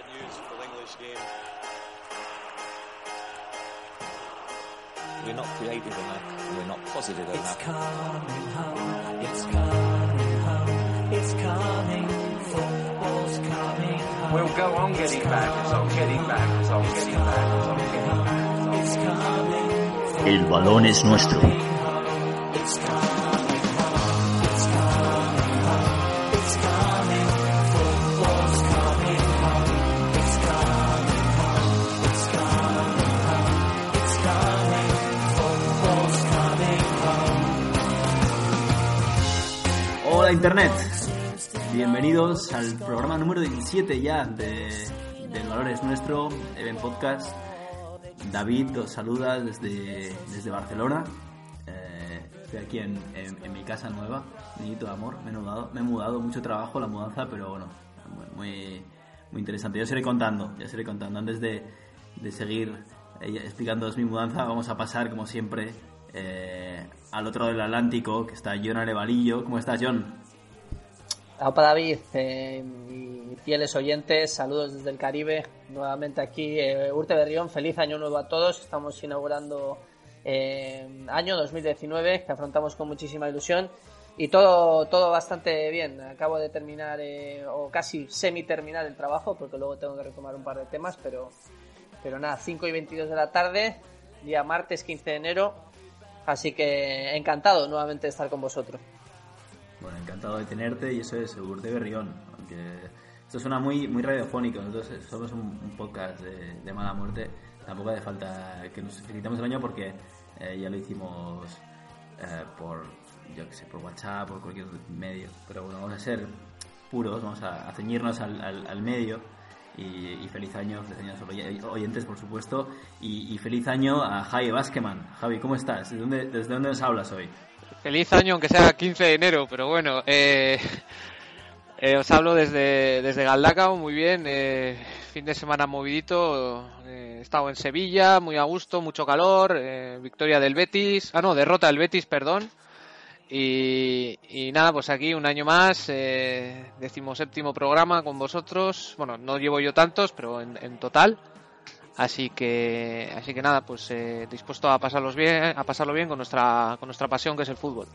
bad news for the English game. We're not creative enough. We're not positive enough. It's enough. coming home. It's coming home. It's coming. Football's coming home. We'll go on getting back, it's on getting back, it's on getting back, it's on getting back. It's coming. El balón es nuestro. Internet, bienvenidos al programa número 17 ya de, del Valor es Nuestro, Even Podcast. David os saluda desde, desde Barcelona. Eh, estoy aquí en, en- mi casa nueva, niñito de amor. Me he, mudado, me he mudado, mucho trabajo la mudanza, pero bueno, muy, muy interesante. Ya os iré contando, ya os iré contando. Antes de, de seguir eh, explicándoos mi mudanza, vamos a pasar, como siempre, eh, al otro del Atlántico, que está John Arevalillo. ¿Cómo estás, John? Opa David, eh, y fieles oyentes, saludos desde el Caribe, nuevamente aquí, eh, Urte Berrión, feliz año nuevo a todos, estamos inaugurando eh, año 2019 que afrontamos con muchísima ilusión y todo, todo bastante bien, acabo de terminar eh, o casi semi terminar el trabajo porque luego tengo que retomar un par de temas, pero, pero nada, 5 y 22 de la tarde, día martes 15 de enero, así que encantado nuevamente de estar con vosotros. Bueno, encantado de tenerte y eso es Urte Berrión. Aunque esto suena muy, muy radiofónico, nosotros somos un, un podcast de, mala muerte. Tampoco hace falta que nos felicitemos el año porque eh, ya lo hicimos eh, por, yo que sé, por WhatsApp, por cualquier medio. Pero bueno, vamos a ser puros, vamos a, a ceñirnos al, al- medio. Y, feliz año, feliz año oyentes, por supuesto. Y, feliz año a Javi Baskeman. Javi, ¿cómo estás? ¿Desde dónde, ¿Desde dónde nos hablas hoy? Feliz año, aunque sea 15 de enero, pero bueno, eh, eh, os hablo desde, desde Galdacao, muy bien, eh, fin de semana movidito, eh, he estado en Sevilla, muy a gusto, mucho calor, eh, victoria del Betis, ah no, derrota del Betis, perdón, y, y nada, pues aquí un año más, decimoséptimo programa con vosotros, bueno, no llevo yo tantos, pero en, en total, Así que, así que nada, pues eh, dispuesto a pasarlos bien, a pasarlo bien con nuestra, con nuestra pasión que es el fútbol.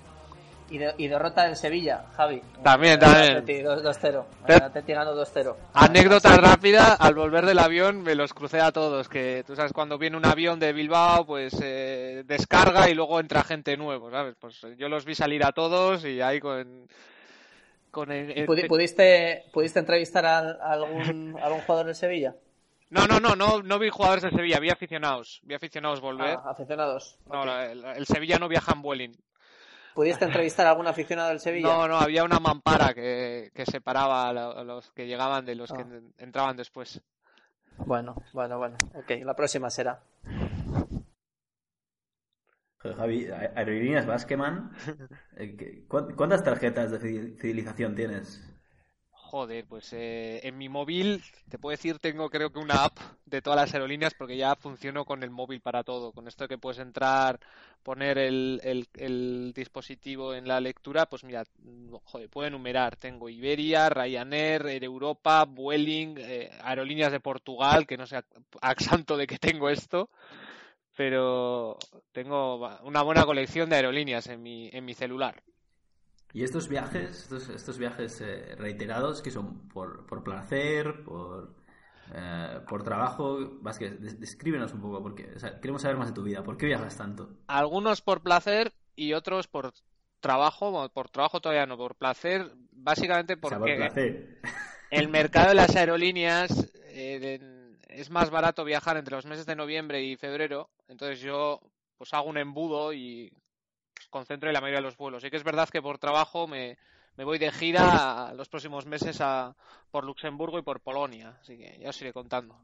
Y, de- y derrota en Sevilla, Javi. También, también. Atleti, 2- 2-0. Pero- El Atleti ganó 2-0. Anécdota rápida, al volver del avión me los crucé a todos, que tú sabes cuando viene un avión de Bilbao, pues eh, descarga y luego entra gente nuevo, ¿sabes? Pues eh, yo los vi salir a todos y ahí con... con el- el- Pudi- ¿Pudiste, ¿Pudiste entrevistar a, a algún, a algún jugador del Sevilla? No, no, no, no, no vi jugadores de Sevilla, vi aficionados, vi aficionados volver. Ah, aficionados. No, el, el Sevilla no viaja en Vueling. ¿Pudiste entrevistar a algún aficionado del Sevilla? No, no, había una mampara que, que separaba a lo- a los que llegaban de los que Ah. en- entraban después. Bueno, bueno, bueno. Ok, la próxima será. Javi, a- Aerolíneas Baskeman, eh, que- ¿cuán- ¿cuántas tarjetas de fide- fidelización tienes? Joder, pues eh, en mi móvil, te puedo decir, tengo creo que una app de todas las aerolíneas porque ya funciono con el móvil para todo. Con esto que puedes entrar, poner el, dispositivo en la lectura, pues mira, joder, puedo enumerar. Tengo Iberia, Ryanair, Air Europa, Vueling, eh, aerolíneas de Portugal, que no sé a, santo de que tengo esto, pero tengo una buena colección de aerolíneas en mi, en mi celular. ¿Y estos viajes, estos, estos viajes eh, reiterados, que son por, por placer, por, eh, por trabajo? Vázquez, des- descríbenos un poco, porque o sea, queremos saber más de tu vida. ¿Por qué viajas tanto? Algunos por placer y otros por trabajo. Bueno, por trabajo todavía no, por placer, básicamente O sea, por porque placer. el mercado de las aerolíneas eh, es más barato viajar entre los meses de noviembre y febrero. Entonces yo pues hago un embudo y concentro en la mayoría de los vuelos. Sí que es verdad que por trabajo me, me voy de gira los próximos meses a, por Luxemburgo y por Polonia. Así que ya os iré contando.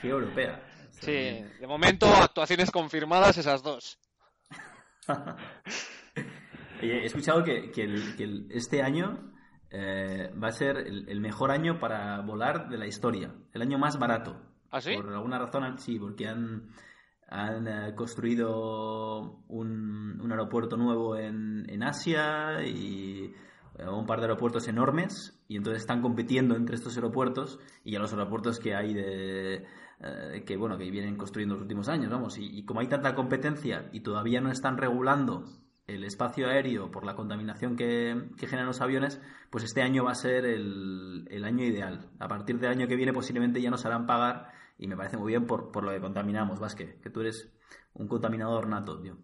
Gira europea. Sí, bien. de momento actuaciones confirmadas esas dos. He escuchado que, que el- que el- este año eh, va a ser el, el mejor año para volar de la historia. El año más barato. ¿Ah, sí? Por alguna razón, sí, porque han, han eh, construido un, un aeropuerto nuevo en, en Asia y eh, un par de aeropuertos enormes y entonces están compitiendo entre estos aeropuertos y a los aeropuertos que hay de eh, que bueno que vienen construyendo los últimos años vamos y, y como hay tanta competencia y todavía no están regulando el espacio aéreo por la contaminación que, que generan los aviones, pues este año va a ser el, el año ideal. A partir del año que viene posiblemente ya nos harán pagar y me parece muy bien por, por lo que contaminamos, Vasque, que tú eres un contaminador nato, tío.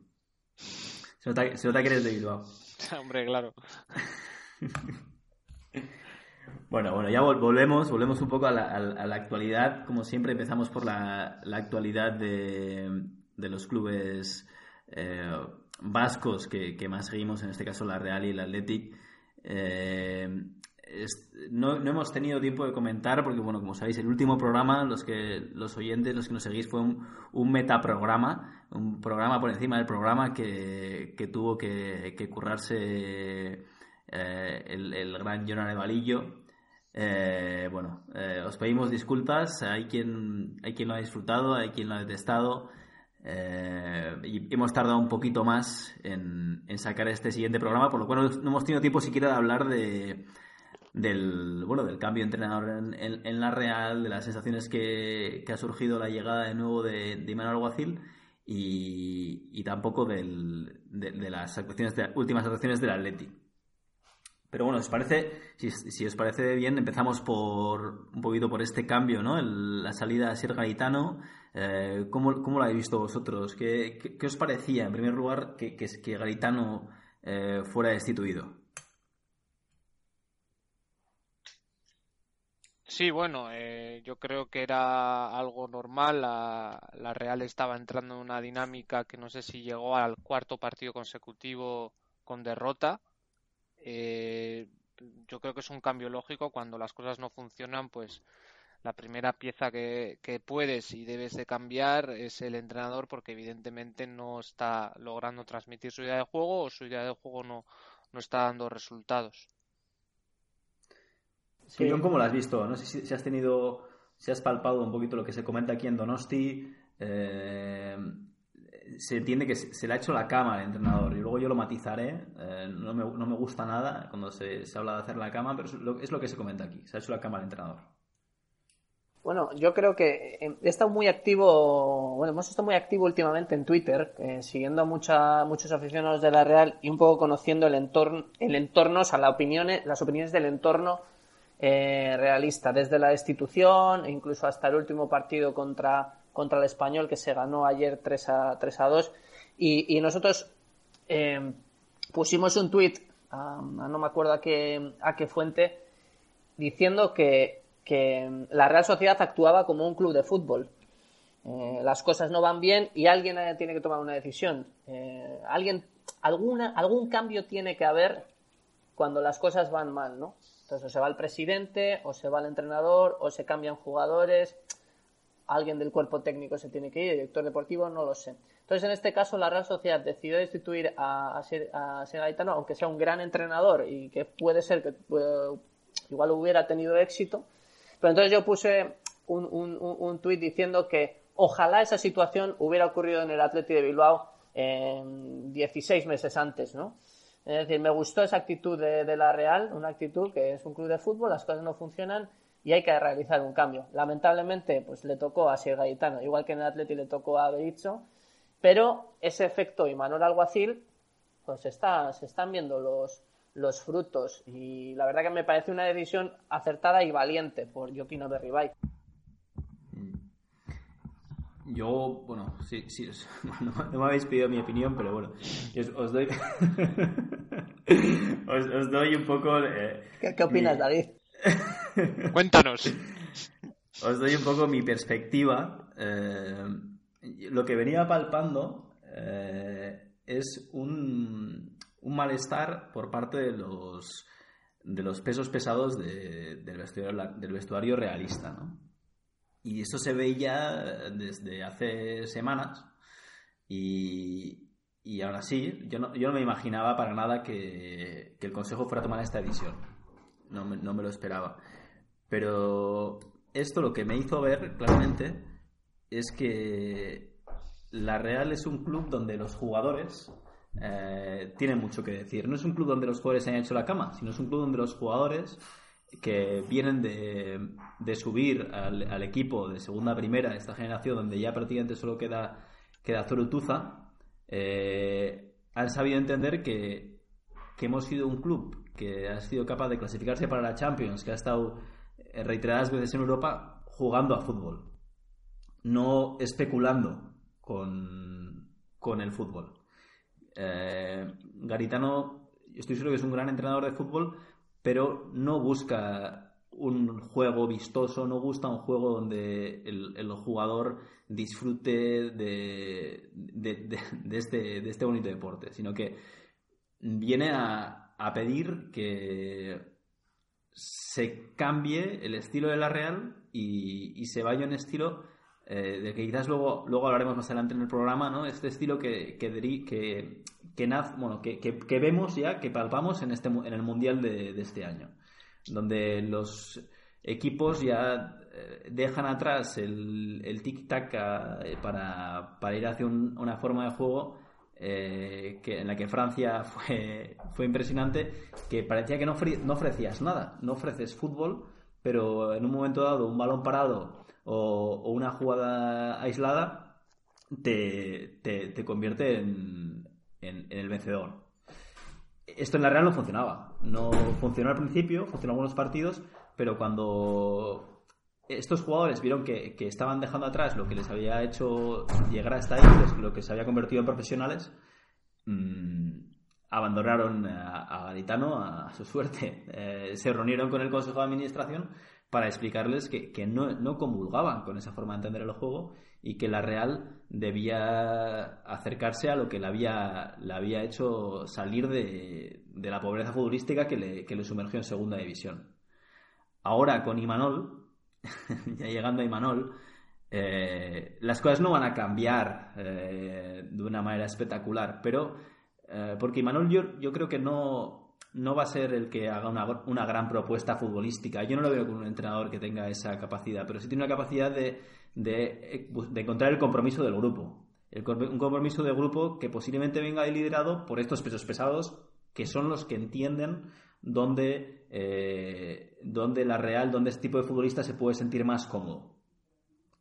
Se nota, se nota que eres de Bilbao. Hombre, claro. Bueno, bueno, ya vol- volvemos, volvemos un poco a la, a la- actualidad. Como siempre, empezamos por la, la actualidad de, de los clubes eh, vascos que, que más seguimos, en este caso la Real y el Athletic. Eh, no, no hemos tenido tiempo de comentar porque, bueno, como sabéis, el último programa, los que los oyentes, los que nos seguís, fue un, un metaprograma, un programa por encima del programa que, que tuvo que, que currarse eh, el, el gran Jonathan Valillo. Eh, bueno, eh, os pedimos disculpas. Hay quien, hay quien lo ha disfrutado, hay quien lo ha detestado. eh, y hemos tardado un poquito más en, en sacar este siguiente programa, por lo cual no hemos tenido tiempo siquiera de hablar de, del, bueno, del cambio de entrenador en, en- la Real, de las sensaciones que, que ha surgido la llegada de nuevo de, de Alguacil y, y tampoco del- de, de las actuaciones de, últimas actuaciones del Atleti. Pero bueno, os parece, si, si os parece bien, empezamos por un poquito por este cambio, ¿no? La salida de Sir Garitano. Eh, ¿cómo, cómo lo habéis visto vosotros? ¿Qué, qué, qué os parecía, en primer lugar, que, que, que Garitano eh, fuera destituido? Sí, bueno, eh, yo creo que era algo normal. La, la Real estaba entrando en una dinámica que no sé si llegó al cuarto partido consecutivo con derrota. Eh, yo creo que es un cambio lógico. Cuando las cosas no funcionan, pues la primera pieza que, que puedes y debes de cambiar es el entrenador porque evidentemente no está logrando transmitir su idea de juego o su idea de juego no, no está dando resultados. Sí. John, ¿cómo lo has visto? No sé si, si, has tenido, si has palpado un poquito lo que se comenta aquí en Donosti. Eh, se entiende que se, se, le ha hecho la cama al entrenador y luego yo lo matizaré. Eh, no, me, no, me, gusta nada cuando se, se, habla de hacer la cama, pero es lo, es lo que se comenta aquí. Se ha hecho la cama al entrenador. Bueno, yo creo que he estado muy activo, bueno, hemos estado muy activo últimamente en Twitter, eh, siguiendo a mucha, muchos aficionados de la Real y un poco conociendo el entorno, el entorno, o sea, la opiniones, las opiniones del entorno eh, realista, desde la destitución incluso hasta el último partido contra, contra el español que se ganó ayer 3 a, 3 a 2. Y, nosotros eh, pusimos un tweet, a, no me acuerdo a qué, a qué fuente, diciendo que, que la Real Sociedad actuaba como un club de fútbol. Eh, las cosas no van bien y alguien tiene que tomar una decisión. Eh, alguien, alguna, algún cambio tiene que haber cuando las cosas van mal, ¿no? Entonces, o se va el presidente, o se va el entrenador, o se cambian jugadores, alguien del cuerpo técnico se tiene que ir, director deportivo, no lo sé. Entonces, en este caso, la Real Sociedad decidió destituir a, a, Gaetano, aunque sea un gran entrenador y que puede ser que puede, igual hubiera tenido éxito. Pero entonces yo puse un, un, un tuit diciendo que ojalá esa situación hubiera ocurrido en el Atleti de Bilbao eh, 16 meses antes, ¿no? Es decir, me gustó esa actitud de, la Real, una actitud que es un club de fútbol, las cosas no funcionan y hay que realizar un cambio. Lamentablemente, pues le tocó a Sir Gaetano, igual que en el Atleti le tocó a Berizzo, pero ese efecto y Manuel Alguacil, pues se están viendo los, los frutos y la verdad que me parece una decisión acertada y valiente por Joaquín Berribay. Yo, bueno, sí, sí, no, no, me habéis pedido mi opinión, pero bueno, os, os doy, os, os, doy un poco. Eh, ¿Qué, ¿Qué, opinas, mi... David? Cuéntanos. Os doy un poco mi perspectiva. Eh, lo que venía palpando eh, es un, un, malestar por parte de los de los pesos pesados de, del, vestuario, del vestuario realista, ¿no? Y eso se veía desde hace semanas y, y ahora sí, yo no, yo no, me imaginaba para nada que, que, el Consejo fuera a tomar esta decisión. No me, no me, lo esperaba. Pero esto lo que me hizo ver claramente es que la Real es un club donde los jugadores eh, tiene mucho que decir. No es un club donde los jugadores se hayan hecho la cama, sino es un club donde los jugadores que vienen de, subir al, al equipo de segunda a primera, esta generación donde ya prácticamente solo queda, queda Zorutuza, eh, han sabido entender que, que hemos sido un club que ha sido capaz de clasificarse para la Champions, que ha estado eh, reiteradas veces en Europa jugando a fútbol, no especulando con, con el fútbol. Eh, Garitano, estoy seguro que es un gran entrenador de fútbol, pero no busca un juego vistoso, no gusta un juego donde el, el jugador disfrute de, de, este, de este bonito deporte, sino que viene a, a pedir que se cambie el estilo de la Real y, y se vaya un estilo eh, de que quizás luego, luego hablaremos más adelante en el programa, ¿no? Este estilo que, que, que, naz- bueno, que, que- que vemos ya, que palpamos en, este, en el Mundial de, de este año, donde los equipos ya eh, dejan atrás el, el tic-tac eh, para, para ir hacia un- una forma de juego eh, en la que Francia fue, fue impresionante, que parecía que no, no ofrecías nada, no ofreces fútbol, pero en un momento dado, un balón parado o, o una jugada aislada te, te, te convierte en, en- en el vencedor. Esto en la Real no funcionaba. No funcionó al principio, funcionó algunos partidos, pero cuando estos jugadores vieron que, que estaban dejando atrás lo que les había hecho llegar hasta ahí, lo- lo que se había convertido en profesionales, mm, abandonaron a, a Garitano a, su suerte. Eh, se reunieron con el Consejo de Administración para explicarles que, que no, no comulgaban con esa forma de entender el juego y que la Real debía acercarse a lo que le había, le había hecho salir de, de la pobreza futbolística que le, que le sumergió en segunda división. Ahora con Imanol, ya llegando a Imanol, eh, las cosas no van a cambiar eh, de una manera espectacular, pero eh, porque Imanol yo, yo creo que no, no va a ser el que haga una, una gran propuesta futbolística. Yo no lo veo como un entrenador que tenga esa capacidad, pero sí tiene una capacidad de, de, de encontrar el compromiso del grupo. Un compromiso del grupo que posiblemente venga liderado por estos pesos pesados que son los que entienden dónde, eh, dónde la Real, dónde este tipo de futbolista se puede sentir más cómodo.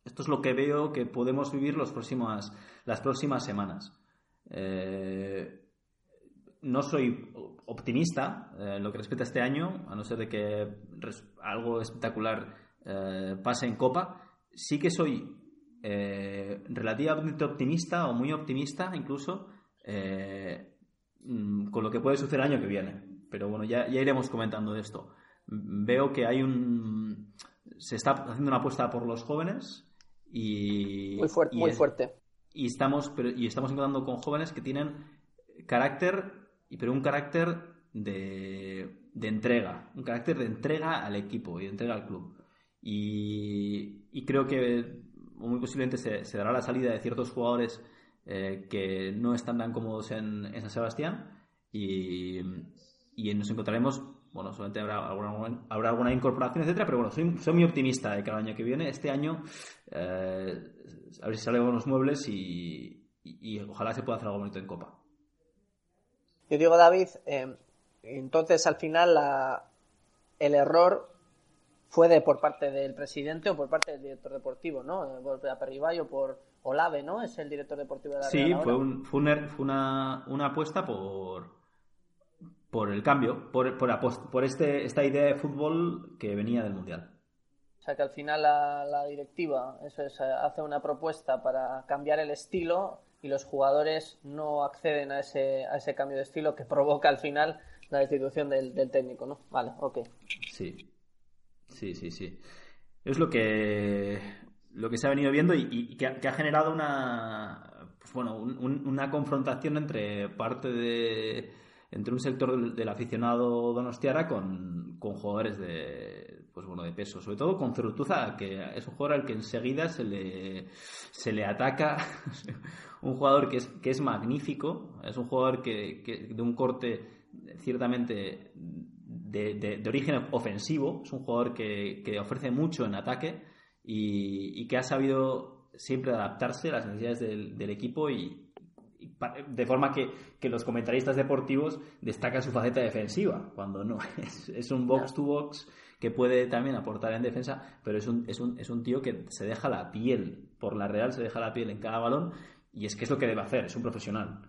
Esto es lo que veo que podemos vivir los próximas, las próximas semanas. Eh, no soy optimista eh, en lo que respecta a este año, a no ser de que algo espectacular eh, pase en Copa. Sí que soy eh, relativamente optimista o muy optimista incluso eh, mm, con lo que puede suceder el año que viene. Pero bueno, ya, ya iremos comentando de esto. Veo que hay un... Se está haciendo una apuesta por los jóvenes y... Muy fuerte, y muy es- fuerte. y estamos pero- y estamos encontrando con jóvenes que tienen carácter pero un carácter de, de entrega un carácter de entrega al equipo y de entrega al club y, y creo que muy posiblemente se, se dará la salida de ciertos jugadores eh, que no están tan cómodos en, San Sebastián y, nos encontraremos bueno, solamente habrá alguna, habrá alguna incorporación, etcétera, pero bueno, soy, muy optimista de cada año que viene. Este año, eh, a ver si salen buenos muebles y ojalá se pueda hacer algo bonito en Copa. Yo digo, David, eh, entonces al final la- el error fue de por parte del presidente o por parte del director deportivo, ¿no? Eh, Por Aperribay o por Olave, ¿no? Es el director deportivo de la Sí, fue, un, fue, er- fue una, una apuesta por, por el cambio, por, por, este, esta idea de fútbol que venía del Mundial. O sea que al final la, la directiva eso es, eh, hace una propuesta para cambiar el estilo y los jugadores no acceden a ese, a ese cambio de estilo que provoca al final la destitución del, del técnico, ¿no? Vale, ok. Sí, sí, sí, sí. Es lo que, lo que se ha venido viendo y, que, ha, que ha generado una, pues bueno, un- un- una confrontación entre parte de, entre un sector del, aficionado donostiara con, con jugadores de, pues bueno, de peso, sobre todo con Cerutuza, que es un jugador al que enseguida se le, se le ataca, un jugador que es, que es magnífico, es un jugador que, que de un corte ciertamente de, de- de origen ofensivo, es un jugador que, que ofrece mucho en ataque y, y que ha sabido siempre adaptarse a las necesidades del, del equipo y, de forma que, que los comentaristas deportivos destacan su faceta defensiva, cuando no, es, es un box to box que puede también aportar en defensa, pero es un, es, un, es un tío que se deja la piel, por la Real se deja la piel en cada balón, y es que es lo que debe hacer, es un profesional.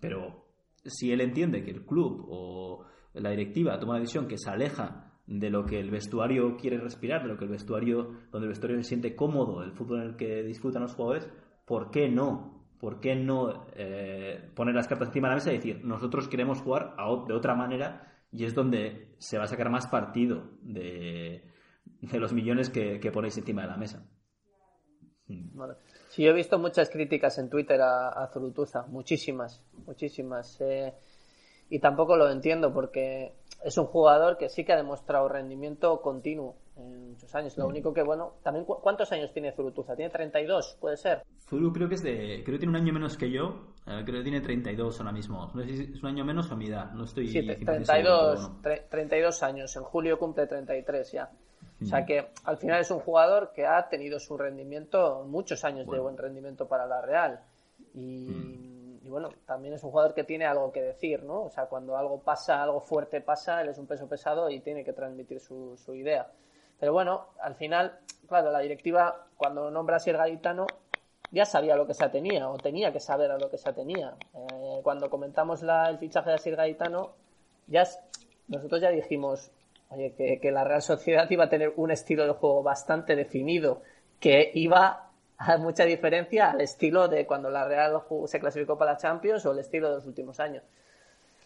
Pero si él entiende que el club o la directiva toma una decisión que se aleja de lo que el vestuario quiere respirar, de lo que el vestuario, donde el vestuario se siente cómodo, el fútbol en el que disfrutan los jugadores, ¿por qué no? ¿Por qué no eh, poner las cartas encima de la mesa y decir, nosotros queremos jugar de otra manera y es donde se va a sacar más partido de, los millones que, ponéis encima de la mesa? Vale. Sí, yo he visto muchas críticas en Twitter a, a Zurutuza, muchísimas, muchísimas. eh, y tampoco lo entiendo porque es un jugador que sí que ha demostrado rendimiento continuo en muchos años. Lo único que, bueno, también cu- ¿cuántos años tiene Zurutuza? ¿Tiene 32? ¿Puede ser? Zulu creo que es de. Creo que tiene un año menos que yo. creo que tiene 32 ahora mismo. No sé si es un año menos o mi edad. No estoy. Sí, te- 100% 32, seguro, tre- 32 años. En julio cumple 33 ya. O sea que al final es un jugador que ha tenido su rendimiento, muchos años de Bueno. buen rendimiento para la Real. Y, y bueno, también es un jugador que tiene algo que decir, ¿no? O sea, cuando algo pasa, algo fuerte pasa, él es un peso pesado y tiene que transmitir su, su idea. Pero bueno, al final, claro, la directiva, cuando nombra a Sier Garitano, ya sabía lo que se tenía, o tenía que saber a lo que se tenía. Eh, cuando comentamos la- el fichaje de Asier Gaetano, ya, nosotros ya dijimos oye, que, que la Real Sociedad iba a tener un estilo de juego bastante definido, que iba mucha diferencia al estilo de cuando la Real se clasificó para la Champions o el estilo de los últimos años.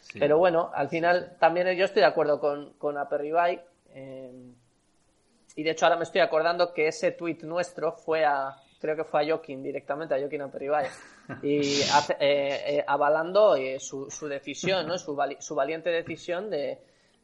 Sí. Pero bueno, al final también yo estoy de acuerdo con, con Aperribay. eh, y de hecho ahora me estoy acordando que ese tuit nuestro fue a, creo que fue a Joaquín directamente, a Joaquín Aperribay. Y hace- eh, eh, avalando su, su decisión, ¿no? su, vali- su valiente decisión de,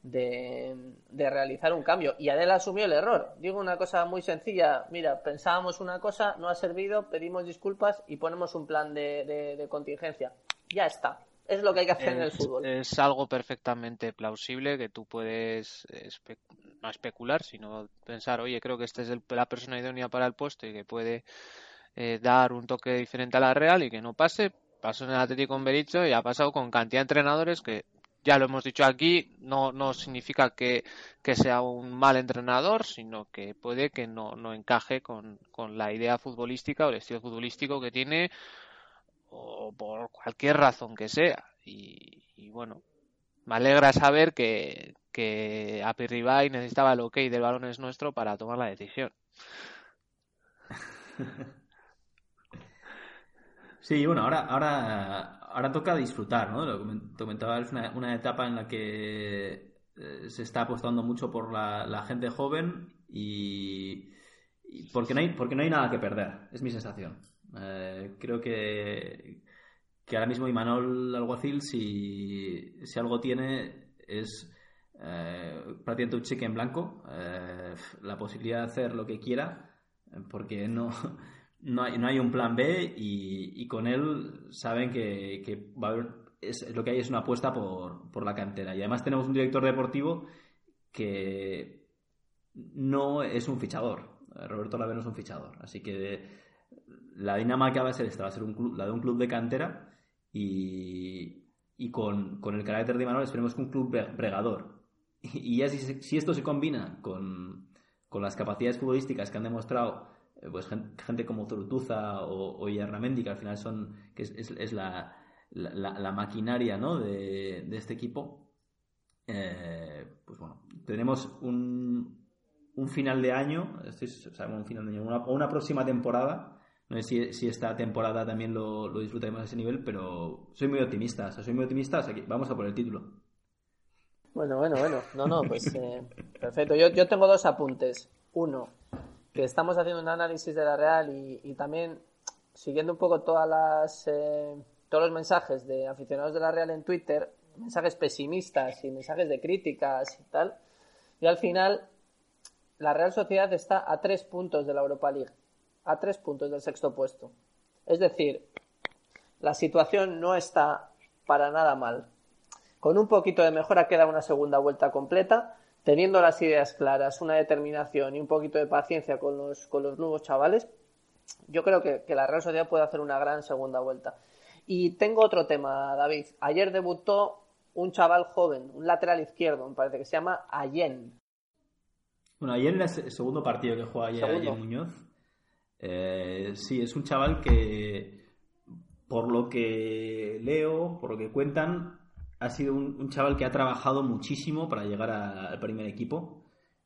de, de realizar un cambio. Y Adel asumió el error. Digo una cosa muy sencilla. Mira, pensábamos una cosa, no ha servido, pedimos disculpas y ponemos un plan de, de- de contingencia. Ya está. Es lo que hay que hacer en el Es, fútbol. es algo perfectamente plausible que tú puedes espe- no especular, sino pensar, oye, creo que esta es el- la persona idónea para el puesto y que puede eh, dar un toque diferente a la Real y que no pase. Pasó en el Atlético con Berizzo y ha pasado con cantidad de entrenadores que ya lo hemos dicho aquí, no, no significa que, que sea un mal entrenador, sino que puede que no, no encaje con, con la idea futbolística o el estilo futbolístico que tiene o por cualquier razón que sea. Y, bueno, me alegra saber que, que Apirribay necesitaba el ok del balón es nuestro para tomar la decisión. Sí, bueno, ahora, ahora, ahora toca disfrutar, ¿no? Lo que comen- comentaba, es una, etapa en la que eh, se está apostando mucho por la, gente joven y, porque, no hay, porque no hay nada que perder, es mi sensación. Eh, creo que, que ahora mismo Imanol Alguacil, si, si algo tiene, es eh, prácticamente un cheque en blanco, eh, la posibilidad de hacer lo que quiera, porque no, no, hay, no hay un plan B y, y con él saben que, que va a es, lo que hay es una apuesta por, por la cantera. Y además tenemos un director deportivo que no es un fichador. Roberto Lavero es un fichador. Así que la dinámica va a ser esta, va a ser un club- la de un club de cantera y, y con, con el carácter de Imanol esperemos que un club bre- bregador. Y ya si, si esto se combina con, con las capacidades futbolísticas que han demostrado pues gen- gente como Zurutuza o, o que al final son que es, es- la, la, maquinaria ¿no? de, de este equipo, eh, pues bueno, tenemos un, un final de año, esto es, o un final de año, una, una próxima temporada. No sé si, si esta temporada también lo, lo disfrutaremos a ese nivel, pero soy muy optimista. O sea, soy muy optimista, o vamos a por el título. Bueno, bueno, bueno. No, no, pues eh, perfecto. Yo, yo tengo dos apuntes. Uno, que estamos haciendo un análisis de la Real y, y también siguiendo un poco todas las, eh, todos los mensajes de aficionados de la Real en Twitter, mensajes pesimistas y mensajes de críticas y tal. Y al final, la Real Sociedad está a tres puntos de la Europa League, a tres puntos del sexto puesto. Es decir, la situación no está para nada mal. Con un poquito de mejora queda una segunda vuelta completa, teniendo las ideas claras, una determinación y un poquito de paciencia con los, con los nuevos chavales. Yo creo que, que la Real Sociedad puede hacer una gran segunda vuelta. Y tengo otro tema, David. Ayer debutó un chaval joven, un lateral izquierdo, me parece que se llama Allen. Bueno, ayer era el segundo partido que juega ayer. Allen Muñoz. Eh, sí, es un chaval que, por lo que leo, por lo que cuentan, ha sido un, chaval que ha trabajado muchísimo para llegar al primer equipo.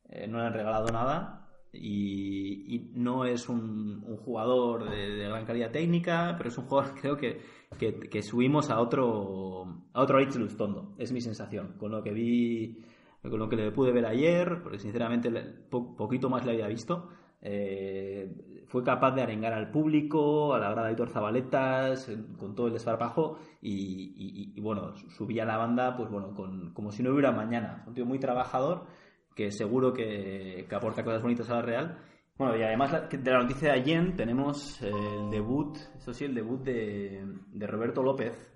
Eh, no le han regalado nada y, no es un, jugador de, de gran calidad técnica, pero es un jugador creo que, que, que subimos a otro a otro Lustondo, es mi sensación. Con lo que vi, con lo que le pude ver ayer, porque sinceramente poquito más le había visto, eh, fue capaz de arengar al público, a la grada de Hitor Zabaletas, con todo el desparpajo y, y- y, bueno, subía la banda pues bueno, con, como si no hubiera mañana. Un tío muy trabajador que seguro que, que aporta cosas bonitas a la Real. Bueno, y además de la noticia de ayer tenemos el debut, eso sí, el debut de, de Roberto López,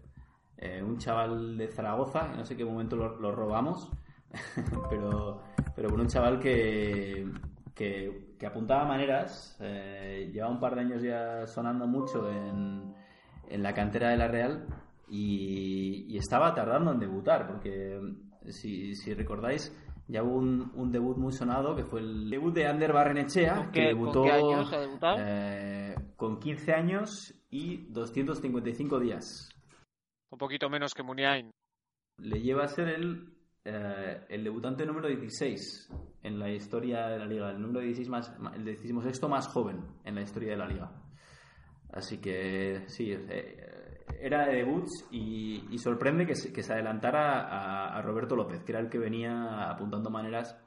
eh, un chaval de Zaragoza, no sé qué momento lo, lo robamos, pero, pero bueno, un chaval que, que, que apuntaba maneras, eh, lleva un par de años ya sonando mucho en, en la cantera de la Real y, y estaba tardando en debutar, porque si, si recordáis, ya hubo un, un debut muy sonado que fue el debut de Ander Barrenechea, ¿Con que debutó con qué ha eh, con 15 años y 255 días. Un poquito menos que Muniain. Le lleva a ser el, eh, el debutante número 16 en la historia de la liga, el número 16 más, el decimosexto más joven en la historia de la liga. Así que sí, eh, era de debuts y, sorprende que se, que se adelantara a, a Roberto López, que era el que venía apuntando maneras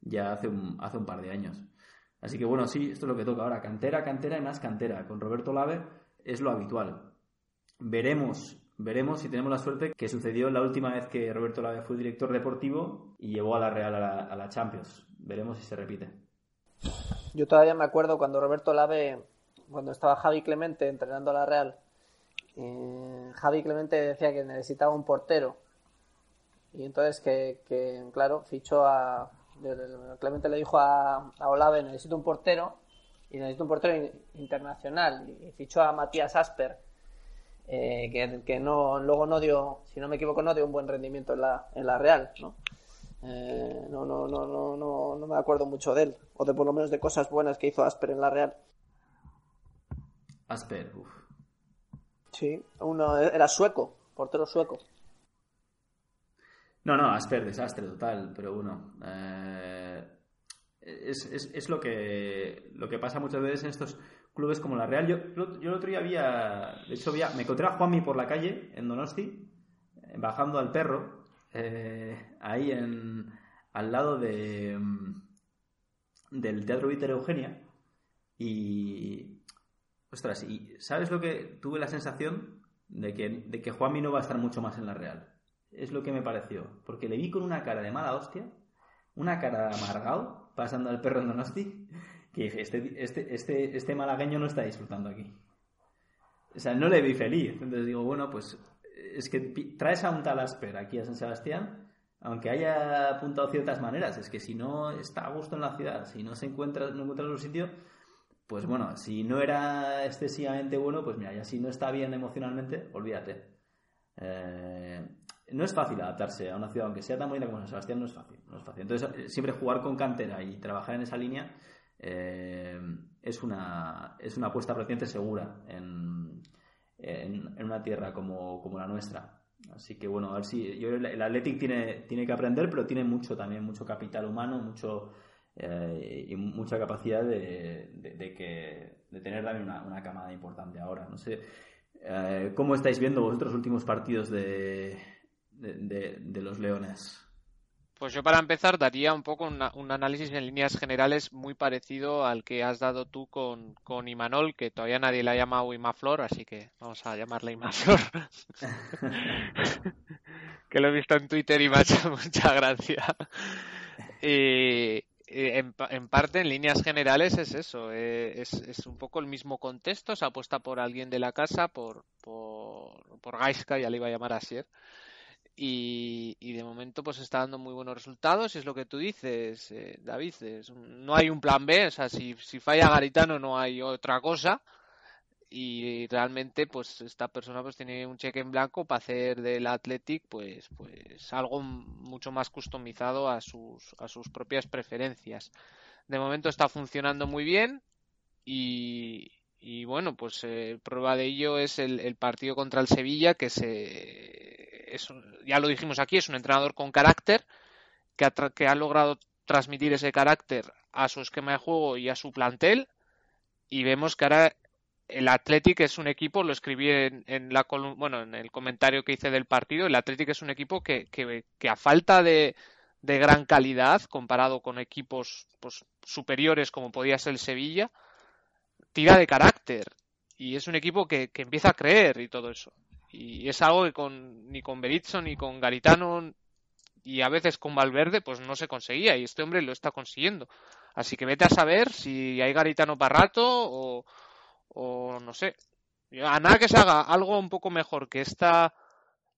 ya hace un, hace un par de años. Así que bueno, sí, esto es lo que toca ahora. Cantera, cantera y más cantera. Con Roberto Lave es lo habitual. Veremos, veremos si tenemos la suerte que sucedió la última vez que Roberto Lave fue director deportivo y llevó a la Real a la, Champions. Veremos si se repite. Yo todavía me acuerdo cuando Roberto Lave, cuando estaba Javi Clemente entrenando a la Real, eh, Javi Clemente decía que necesitaba un portero. Y entonces que, claro, fichó a... Clemente le dijo a, a Olave, necesito un portero, y necesito un portero in- internacional. Y fichó a Matías Asper, eh, que, que no, luego no dio, si no me equivoco, no dio un buen rendimiento en la, en la Real, ¿no? Eh, no, no, no, no, no, no me acuerdo mucho de él, o de por lo menos de cosas buenas que hizo Asper en la Real. Asper, uff. Sí, uno era sueco, portero sueco. No, no, Asper, desastre total, pero bueno. eh, es, es- es lo que lo que pasa muchas veces en estos clubes como la Real. Yo, yo, el otro día había. De hecho, había, me encontré a Juanmi por la calle, en Donosti, eh, bajando al perro, eh, ahí en, al lado de, mm, del Teatro Víctor Eugenia. Y. Ostras, y ¿sabes lo que tuve la sensación? De que, de que Juanmi no va a estar mucho más en la Real. Es lo que me pareció. Porque le vi con una cara de mala hostia, una cara de amargado, pasando al perro en Donosti, que este, este, este, este malagueño no está disfrutando aquí. O sea, no le vi feliz. Entonces digo, bueno, pues es que traes a un tal Asper aquí a San Sebastián, aunque haya apuntado ciertas maneras, es que si no está a gusto en la ciudad, si no se encuentra, no encuentra otro sitio, pues bueno, si no era excesivamente bueno, pues mira, ya si no está bien emocionalmente, olvídate. Eh, no es fácil adaptarse a una ciudad, aunque sea tan bonita como San Sebastián, no es fácil. No es fácil. Entonces, eh, siempre jugar con cantera y trabajar en esa línea eh, es, una, es una apuesta reciente segura en, en, una tierra como, como la nuestra. Así que bueno, a ver si. Yo, el Athletic tiene, tiene que aprender, pero tiene mucho también, mucho capital humano, mucho eh, y mucha capacidad de, de, que, de tener también una, una camada importante ahora. No sé. eh, ¿Cómo estáis viendo vosotros los últimos partidos de, de- de los Leones? Pues yo para empezar daría un poco una- un análisis en líneas generales muy parecido al que has dado tú con, con Imanol, que todavía nadie le ha llamado Imaflor, así que vamos a llamarle Imaflor. que lo he visto en Twitter y me ha mucha gracia. Y, en, en parte, en líneas generales, es eso. eh, es, es un poco el mismo contexto. Se apuesta por alguien de la casa, por, por, por Gaiska, ya le iba a llamar así. Y, y de momento pues está dando muy buenos resultados y es lo que tú dices, eh, David, es no hay un plan B, o sea, si, si falla Garitano no hay otra cosa y realmente pues esta persona pues tiene un cheque en blanco para hacer del Athletic pues pues algo mucho más customizado a sus a sus propias preferencias. De momento está funcionando muy bien y, y bueno pues eh, prueba de ello es el, el, partido contra el Sevilla que se ya lo dijimos aquí es un entrenador con carácter que ha, que ha logrado transmitir ese carácter a su esquema de juego y a su plantel y vemos que ahora el Athletic es un equipo, lo escribí en, en la bueno, en el comentario que hice del partido, el Athletic es un equipo que, que, que a falta de, de, gran calidad comparado con equipos pues, superiores como podía ser el Sevilla, tira de carácter y es un equipo que, que empieza a creer y todo eso. Y es algo que con, ni con Berizzo ni con Garitano y a veces con Valverde pues no se conseguía y este hombre lo está consiguiendo. Así que vete a saber si hay Garitano para rato o, o no sé. A nada que se haga algo un poco mejor que esta,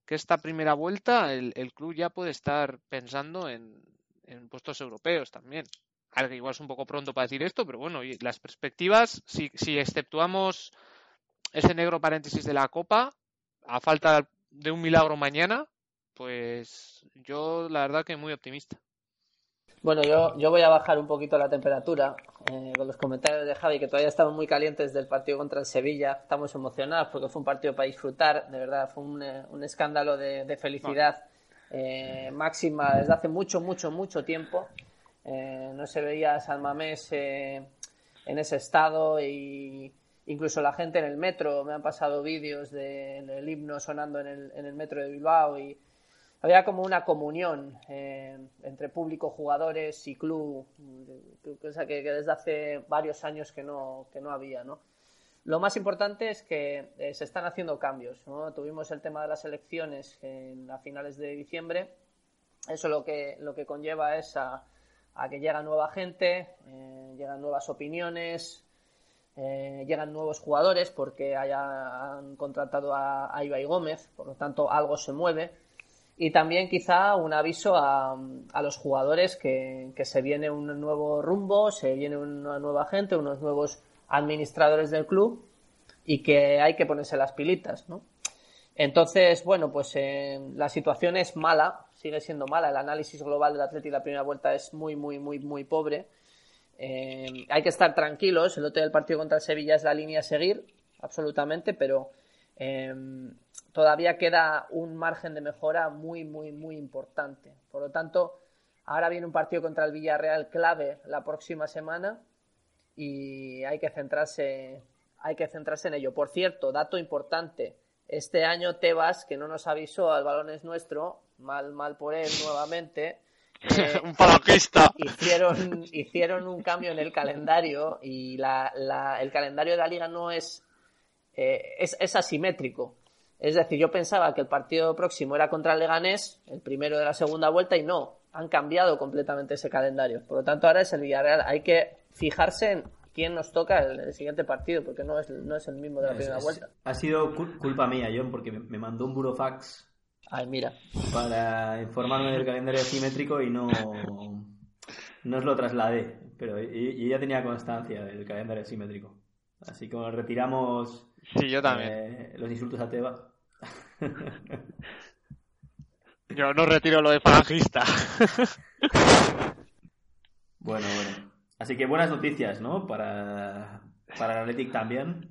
que esta primera vuelta, el, club ya puede estar pensando en, en puestos europeos también. Algo igual es un poco pronto para decir esto, pero bueno, las perspectivas, si, si exceptuamos ese negro paréntesis de la Copa, a falta de un milagro mañana, pues yo la verdad que muy optimista. Bueno, yo, yo voy a bajar un poquito la temperatura eh, con los comentarios de Javi, que todavía estamos muy calientes del partido contra el Sevilla. Estamos emocionados porque fue un partido para disfrutar, de verdad, fue un, eh, un escándalo de, de felicidad eh, máxima desde hace mucho, mucho, mucho tiempo. Eh, no se veía a San Mamés en ese estado y incluso la gente en el metro. Me han pasado vídeos del de, himno sonando en el, en el metro de Bilbao y había como una comunión eh, entre público, jugadores y club, cosa que, que, desde hace varios años que no, que no había, ¿no? Lo más importante es que eh, se están haciendo cambios, ¿no? Tuvimos el tema de las elecciones a finales de diciembre, eso lo que, lo que conlleva es a, que llega nueva gente, eh, llegan nuevas opiniones, eh, llegan nuevos jugadores porque hayan contratado a, a Gómez, por lo tanto algo se mueve y también quizá un aviso a, los jugadores que, se viene un nuevo rumbo, se viene una nueva gente, unos nuevos administradores del club y que hay que ponerse las pilitas. Entonces, bueno, pues eh, la situación es mala, sigue siendo mala. El análisis global del Atleti la primera vuelta es muy, muy, muy, muy pobre. Eh, hay que estar tranquilos. El otro del partido contra el Sevilla es la línea a seguir, absolutamente, pero eh, todavía queda un margen de mejora muy, muy, muy importante. Por lo tanto, ahora viene un partido contra el Villarreal clave la próxima semana y hay que centrarse, hay que centrarse en ello. Por cierto, dato importante, este año Tebas, que no nos avisó al balón es nuestro, mal, mal por él nuevamente. Eh, un falangista. Hicieron, hicieron un cambio en el calendario y la, la, el calendario de la liga no es, eh, es, es asimétrico. Es decir, yo pensaba que el partido próximo era contra el Leganés, el primero de la segunda vuelta, y no, han cambiado completamente ese calendario. Por lo tanto, ahora es el Villarreal. Hay que fijarse en quién nos toca el, el siguiente partido, porque no es, no es el mismo de la Es- primera es- vuelta. Ha sido cul- culpa mía, John, porque me- me mandó un burofax Ay, mira. para informarme del calendario simétrico y no, no os lo trasladé. Pero y, y ya tenía constancia del calendario simétrico. Así que bueno, retiramos Sí, yo también. eh, los insultos a Teba. Yo no retiro lo de falangista. Bueno, bueno. Así que buenas noticias, ¿no? Para, para el Athletic también.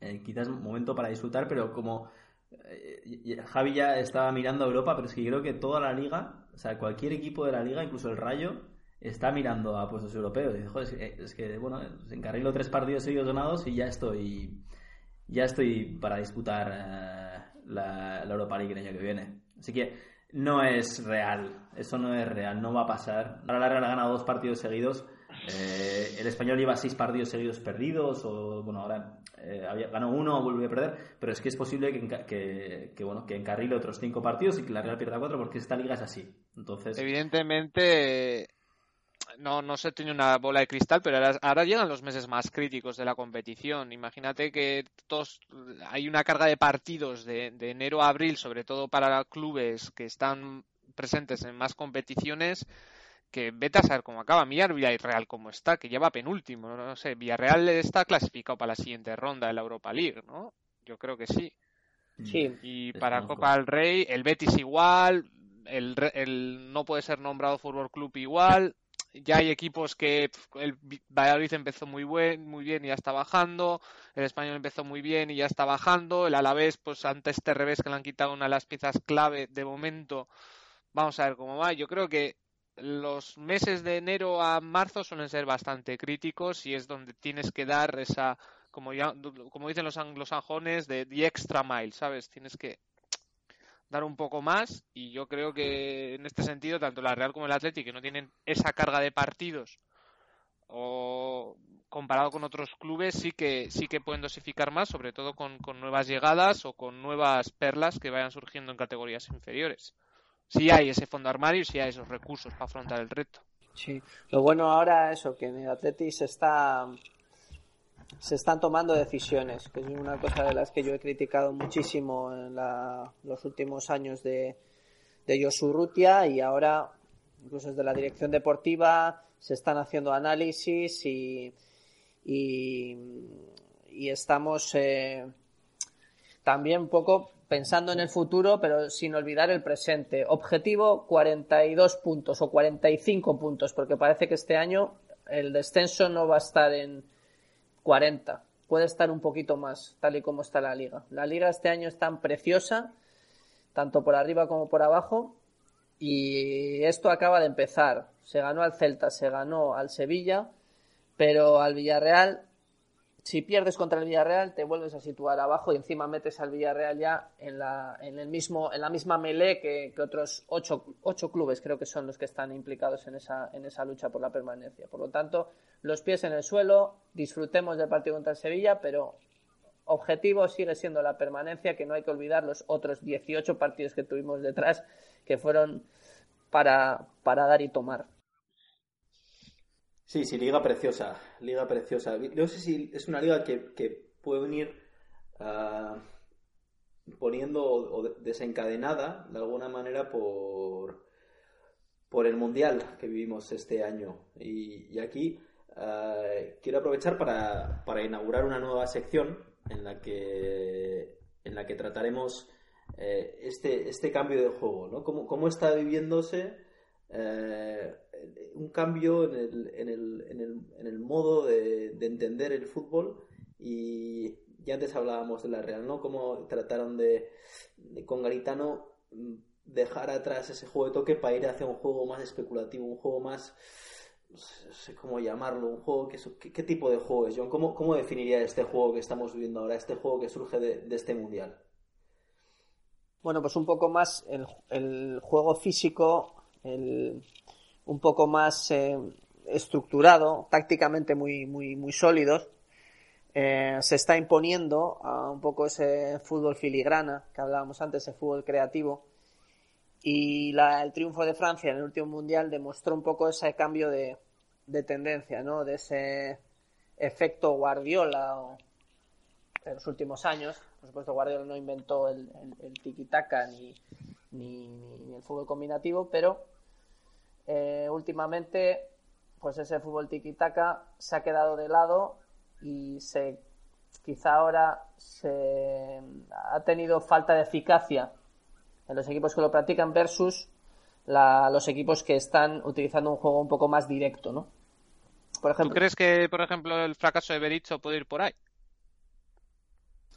Eh, quizás un momento para disfrutar, pero como Javi ya estaba mirando a Europa, pero es que creo que toda la liga, o sea, cualquier equipo de la liga, incluso el Rayo, está mirando a puestos europeos. Y joder, es que, es que, bueno, encarrilo tres partidos seguidos ganados y ya estoy, ya estoy para disputar eh, la, la Europa League el año que viene. Así que no es real, eso no es real, no va a pasar. Ahora la Real ha ganado dos partidos seguidos. Eh, el español lleva seis partidos seguidos perdidos, o bueno, ahora eh, había- ganó uno, vuelve a perder, pero es que es posible que, que, que, bueno, que encarrile otros cinco partidos y que la Real pierda cuatro, porque esta liga es así. Entonces, Evidentemente, no, no se tiene una bola de cristal, pero ahora, ahora llegan los meses más críticos de la competición. Imagínate que todos, hay una carga de partidos de, de enero a abril, sobre todo para clubes que están presentes en más competiciones, que vete a saber cómo acaba. Mira Villarreal cómo está, que lleva penúltimo. No sé, Villarreal está clasificado para la siguiente ronda de la Europa League, ¿no? Yo creo que sí. Sí. Y para. Copa del Rey, el Betis igual, el, el no puede ser nombrado Fútbol Club igual. Ya hay equipos que el Valladolid empezó muy buen, muy bien y ya está bajando. El Español empezó muy bien y ya está bajando. El Alavés, pues ante este revés que le han quitado una de las piezas clave de momento, vamos a ver cómo va. Yo creo que los meses de enero a marzo suelen ser bastante críticos y es donde tienes que dar esa, como ya, como dicen los anglosajones, de the extra mile, ¿sabes? Tienes que dar un poco más y yo creo que en este sentido tanto la Real como el Athletic que no tienen esa carga de partidos o comparado con otros clubes sí que sí que pueden dosificar más sobre todo con, con nuevas llegadas o con nuevas perlas que vayan surgiendo en categorías inferiores sí hay ese fondo armario y sí hay esos recursos para afrontar el reto. Sí, lo bueno ahora eso, que en el Atleti se está se están tomando decisiones, que es una cosa de las que yo he criticado muchísimo en la- los últimos años de, de Josu Urrutia y ahora incluso desde la dirección deportiva se están haciendo análisis y y, y estamos eh, también un poco pensando en el futuro, pero sin olvidar el presente. Objetivo 42 puntos o 45 puntos, porque parece que este año el descenso no va a estar en 40, puede estar un poquito más, tal y como está la liga. La liga este año es tan preciosa, tanto por arriba como por abajo, y esto acaba de empezar. Se ganó al Celta, se ganó al Sevilla, pero al Villarreal si pierdes contra el Villarreal te vuelves a situar abajo y encima metes al Villarreal ya en la, en el mismo, en la misma melee que, que otros ocho, ocho clubes creo que son los que están implicados en esa, en esa lucha por la permanencia. Por lo tanto, los pies en el suelo, disfrutemos del partido contra el Sevilla, pero objetivo sigue siendo la permanencia, que no hay que olvidar los otros 18 partidos que tuvimos detrás, que fueron para, para dar y tomar. Sí, sí, liga preciosa, liga preciosa. No sé si es una liga que, que puede venir ah, poniendo o, desencadenada de alguna manera por, por el mundial que vivimos este año. Y, y aquí ah, quiero aprovechar para, para inaugurar una nueva sección en la que, en la que trataremos eh, este, este cambio de juego, ¿no? ¿Cómo, cómo está viviéndose eh, un cambio en el, en el, en el, en el modo de, de entender el fútbol y ya antes hablábamos de la Real, ¿no? Cómo trataron de, con Garitano mm, dejar atrás ese juego de toque para ir hacia un juego más especulativo, un juego más no sé cómo llamarlo, un juego que ¿qué, qué tipo de juego es, John? ¿Cómo, ¿Cómo definiría este juego que estamos viviendo ahora, este juego que surge de, de este mundial? Bueno, pues un poco más el, el juego físico, el, un poco más eh, estructurado, tácticamente muy, muy, muy sólidos. Eh, se está imponiendo un poco ese fútbol filigrana que hablábamos antes, ese fútbol creativo. Y el triunfo de Francia en el último mundial demostró un poco ese cambio de, de tendencia, ¿no? De ese efecto Guardiola en los últimos años. Por supuesto, Guardiola no inventó el, el, el tiki-taka ni, ni, ni, el fútbol combinativo, pero eh, últimamente, pues ese fútbol tiki-taka se ha quedado de lado y se quizá ahora se ha tenido falta de eficacia en los equipos que lo practican versus la, los equipos que están utilizando un juego un poco más directo, ¿no? Por ejemplo, ¿Tú crees que, por ejemplo, el fracaso de Berizzo puede ir por ahí?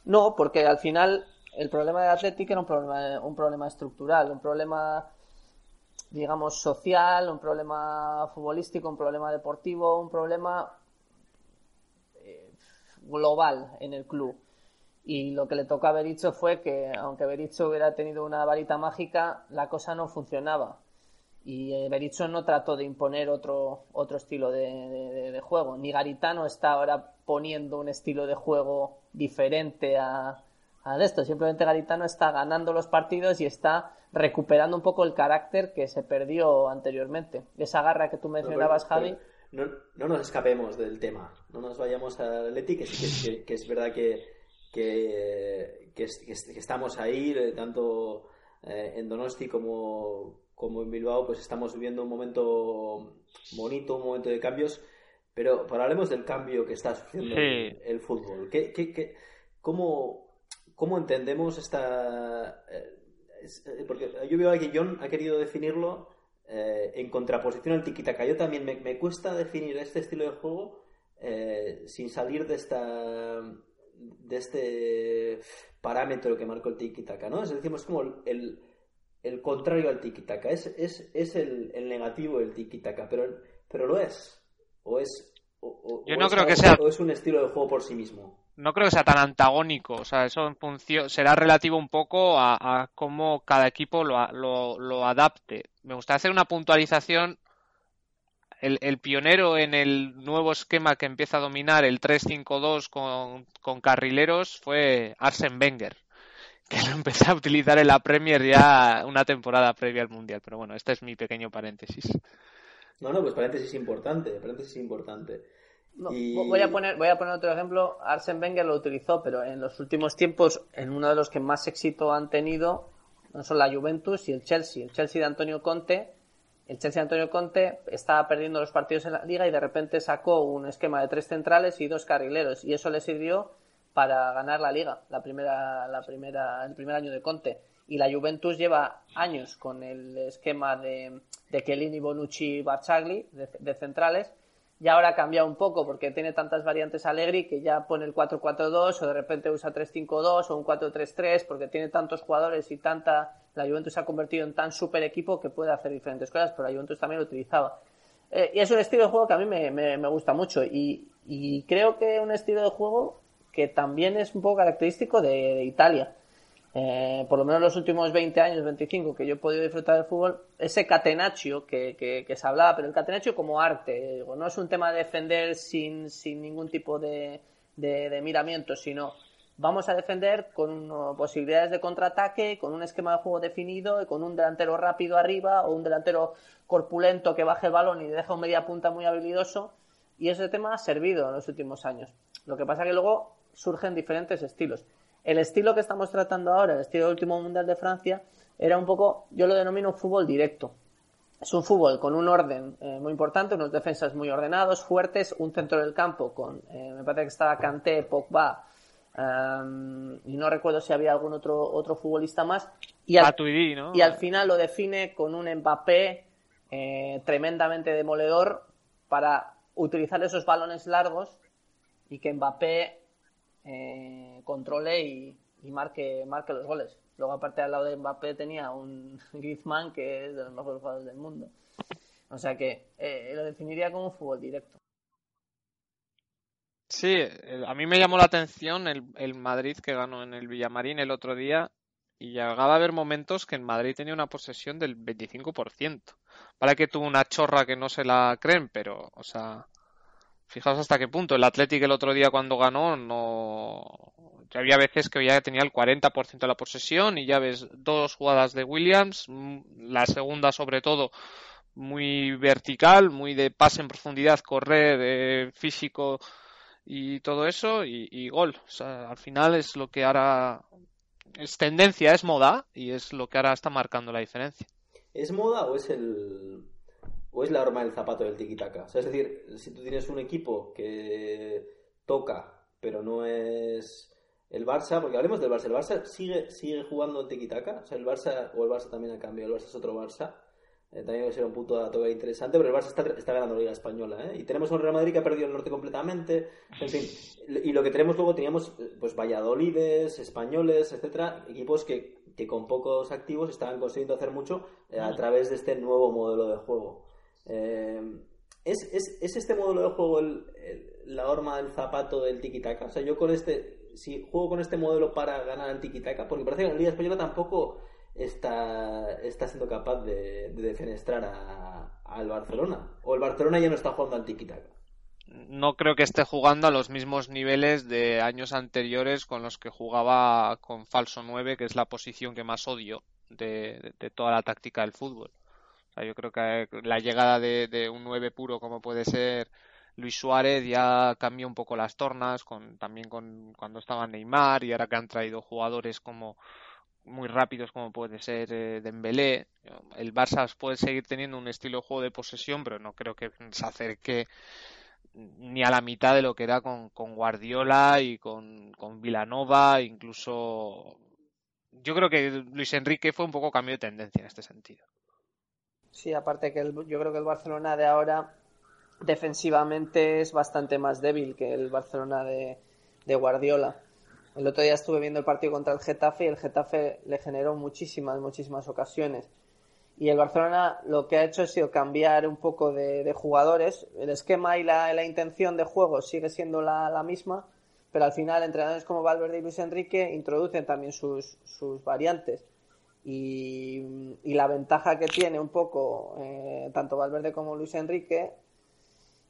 No, porque al final el problema del Athletic era un problema, un problema estructural, un problema, digamos, social, un problema futbolístico, un problema deportivo, un problema eh, global en el club. Y lo que le tocó a Berizzo fue que, aunque Berizzo hubiera tenido una varita mágica, la cosa no funcionaba. Y eh, Berizzo no trató de imponer otro, otro estilo de, de, de, juego. Ni Garitano está ahora poniendo un estilo de juego diferente a, a esto. Simplemente Garitano está ganando los partidos y está recuperando un poco el carácter que se perdió anteriormente. Esa garra que tú mencionabas, pero, pero, Javi. No, no, nos escapemos del tema. No nos vayamos al Atleti, que, que, que, es verdad que, que, que, estamos ahí, tanto eh, en Donosti como como en Bilbao, pues estamos viviendo un momento bonito, un momento de cambios. Pero, pero hablemos del cambio que está sufriendo Sí. el, el fútbol. ¿Qué, qué, qué- cómo, cómo entendemos esta...? eh, es- eh, porque yo veo que John ha querido definirlo eh, en contraposición al tiki-taka. Yo también me, me cuesta definir este estilo de juego eh, sin salir de esta de este parámetro que marcó el tiki-taka, ¿no? Es decir, es como el, el contrario al tiki-taka. Es, es, es el, el negativo del tiki-taka, pero, pero lo es. O es... o- o- Yo o no es creo que sea- O es un estilo de juego por sí mismo. No creo que sea tan antagónico, o sea, eso en función, será relativo un poco a, cómo cada equipo lo, lo, lo adapte. Me gustaría hacer una puntualización. El, pionero en el nuevo esquema que empieza a dominar el 3-5-2 con, con carrileros fue Arsene Wenger, que lo empecé a utilizar en la Premier ya una temporada previa al Mundial. Pero bueno, este es mi pequeño paréntesis. No, no, pues paréntesis importante, paréntesis importante. Y- Voy a poner, voy a poner otro ejemplo. Arsene Wenger lo utilizó, pero en los últimos tiempos, en uno de los que más éxito han tenido, no son la Juventus y el Chelsea. El Chelsea de Antonio Conte, el Chelsea de Antonio Conte estaba perdiendo los partidos en la liga y de repente sacó un esquema de tres centrales y dos carrileros y eso le sirvió para ganar la liga, la primera, la primera, el primer año de Conte. Y la Juventus lleva años con el esquema de, de Chiellini, Bonucci, Barchagli de, de centrales y ahora ha cambiado un poco porque tiene tantas variantes Allegri que ya pone el 4-4-2 o de repente usa 3-5-2 o un 4-3-3 porque tiene tantos jugadores y tanta la Juventus se ha convertido en tan super equipo que puede hacer diferentes cosas pero la Juventus también lo utilizaba. Eh, y es un estilo de juego que a mí me, me- me gusta mucho y, y creo que un estilo de juego que también es un poco característico de, de Italia eh, por lo menos los últimos 20 años, 25 que yo he podido disfrutar del fútbol, ese catenaccio que, que, se hablaba, pero el catenaccio como arte, no es un tema de defender sin, sin ningún tipo de, de, de miramiento, sino vamos a defender con posibilidades de contraataque, con un esquema de juego definido y con un delantero rápido arriba o un delantero corpulento que baje el balón y deja un media punta muy habilidoso. Y ese tema ha servido en los últimos años. Lo que pasa que luego surgen diferentes estilos. El estilo que estamos tratando ahora, el estilo del último mundial de Francia, era un poco, yo lo denomino fútbol directo. Es un fútbol con un orden eh, muy importante, unos defensas muy ordenados, fuertes, un centro del campo con, eh, me parece que estaba Kanté, Pogba, um, y no recuerdo si había algún otro, otro futbolista más. Y al, Matuidi, ¿no? y al final lo define con un Mbappé eh, tremendamente demoledor para utilizar esos balones largos y que Mbappé eh, controle y, marque, marque los goles. Luego, aparte, al lado de Mbappé tenía un Griezmann que es de los mejores jugadores del mundo. O sea que eh, lo definiría como fútbol directo. Sí, a mí me llamó la atención el, Madrid que ganó en el Villamarín el otro día y llegaba a haber momentos que en Madrid tenía una posesión del 25%. Vale que tuvo una chorra que no se la creen, pero, o sea, fijaos hasta qué punto. El Athletic el otro día cuando ganó, no. Había veces que ya tenía el 40% de la posesión y ya ves dos jugadas de Williams, mm, la segunda sobre todo muy vertical, muy de pase en profundidad, correr, físico y todo eso y, y gol. O sea, al final es lo que ahora es tendencia, es moda y es lo que ahora está marcando la diferencia. ¿Es moda o es el o es la arma del zapato del tiki-taka? O sea, es decir, si tú tienes un equipo que toca, pero no es el Barça, porque hablemos del Barça, el Barça sigue sigue jugando el tiki-taka, o sea, el Barça o el Barça también ha cambiado, el Barça es otro Barça. Eh, también va a ser un punto a tocar interesante, pero el Barça está, está ganando la Liga Española, ¿eh? Y tenemos un Real Madrid que ha perdido el norte completamente, en fin. Y lo que tenemos luego, teníamos eh, pues Valladolides, españoles, etcétera, equipos que, que con pocos activos estaban consiguiendo hacer mucho eh, a través de este nuevo modelo de juego. Eh, ¿es, es, es este modelo de juego la horma del zapato del tiki-taka? O sea, yo con este, si juego con este modelo para ganar el tiki-taka, porque parece que la Liga Española tampoco está, está siendo capaz de, de defenestrar a- al Barcelona. O el Barcelona ya no está jugando al tiki-taka. No creo que esté jugando a los mismos niveles de años anteriores con los que jugaba con falso 9, que es la posición que más odio de toda la táctica del fútbol. Yo creo que la llegada de, un 9 puro como puede ser Luis Suárez ya cambió un poco las tornas, con, también con cuando estaba Neymar y ahora que han traído jugadores como, muy rápidos como puede ser eh, Dembélé. El Barça puede seguir teniendo un estilo de juego de posesión, pero no creo que se acerque ni a la mitad de lo que era con, Guardiola y con, con Villanova, incluso yo creo que Luis Enrique fue un poco cambio de tendencia en este sentido. Sí, aparte que el, yo creo que el Barcelona de ahora defensivamente es bastante más débil que el Barcelona de, Guardiola. El otro día estuve viendo el partido contra el Getafe y el Getafe le generó muchísimas, muchísimas ocasiones. Y el Barcelona lo que ha hecho ha sido cambiar un poco de, de jugadores. El esquema y la, la, intención de juego sigue siendo la, la, misma, pero al final entrenadores como Valverde y Luis Enrique introducen también sus, sus variantes. Y, y, la ventaja que tiene un poco eh, tanto Valverde como Luis Enrique,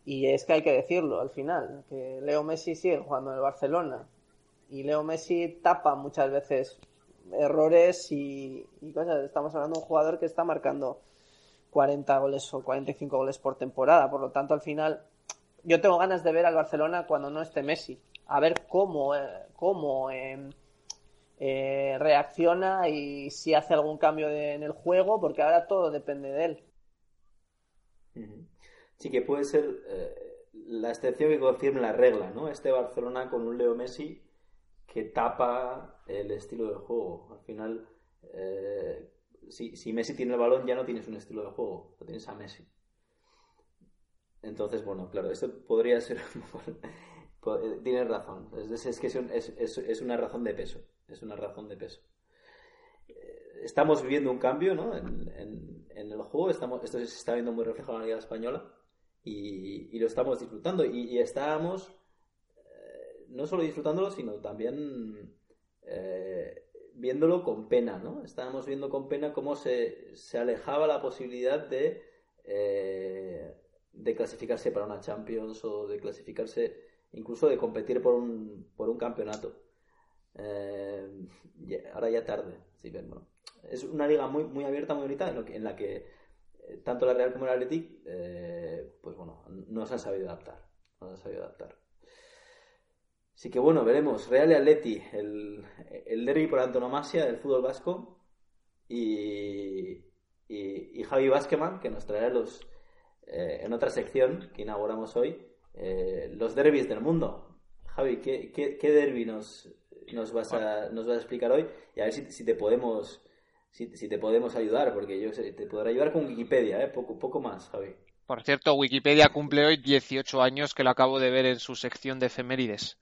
y es que hay que decirlo al final, que Leo Messi sigue jugando en el Barcelona y Leo Messi tapa muchas veces errores y, y, cosas. Estamos hablando de un jugador que está marcando 40 goles o 45 goles por temporada. Por lo tanto, al final, yo tengo ganas de ver al Barcelona cuando no esté Messi. A ver cómo, eh, cómo eh, eh, reacciona y si hace algún cambio en el juego, porque ahora todo depende de él. Sí, que puede ser la excepción que confirme la regla, ¿no? Este Barcelona con un Leo Messi que tapa el estilo de juego. Al final, eh, si, si, Messi tiene el balón, ya no tienes un estilo de juego, lo tienes a Messi. Entonces, bueno, claro, esto podría ser. tienes razón. Es, que es, es, una razón de peso. Es una razón de peso. Eh, estamos viviendo un cambio ¿no? en, en, el juego. Estamos, esto se está viendo muy reflejado en la Liga Española y, y lo estamos disfrutando. Y, y estábamos no solo disfrutándolo, sino también eh, viéndolo con pena, ¿no? Estábamos viendo con pena cómo se, se alejaba la posibilidad de, eh, de clasificarse para una Champions o de clasificarse, incluso de competir por un, por un campeonato. Eh, ahora ya tarde, sí. Es una liga muy, muy abierta, muy bonita, en, la que eh, tanto la Real como el Athletic, eh, pues bueno, no se han sabido adaptar. No se han sabido adaptar. Así que bueno, veremos. Real y Atleti, el, el derby por antonomasia del fútbol vasco. Y, y, Javi Basqueman, que nos traerá los, en otra sección que inauguramos hoy, los derbis del mundo. Javi, ¿qué, qué, qué derby nos, nos, vas a, nos vas a explicar hoy? Y a ver si, si te podemos si, si, te podemos ayudar, porque yo sé, te podré ayudar con Wikipedia, ¿eh? poco, poco más, Javi. Por cierto, Wikipedia cumple hoy 18 años que lo acabo de ver en su sección de efemérides.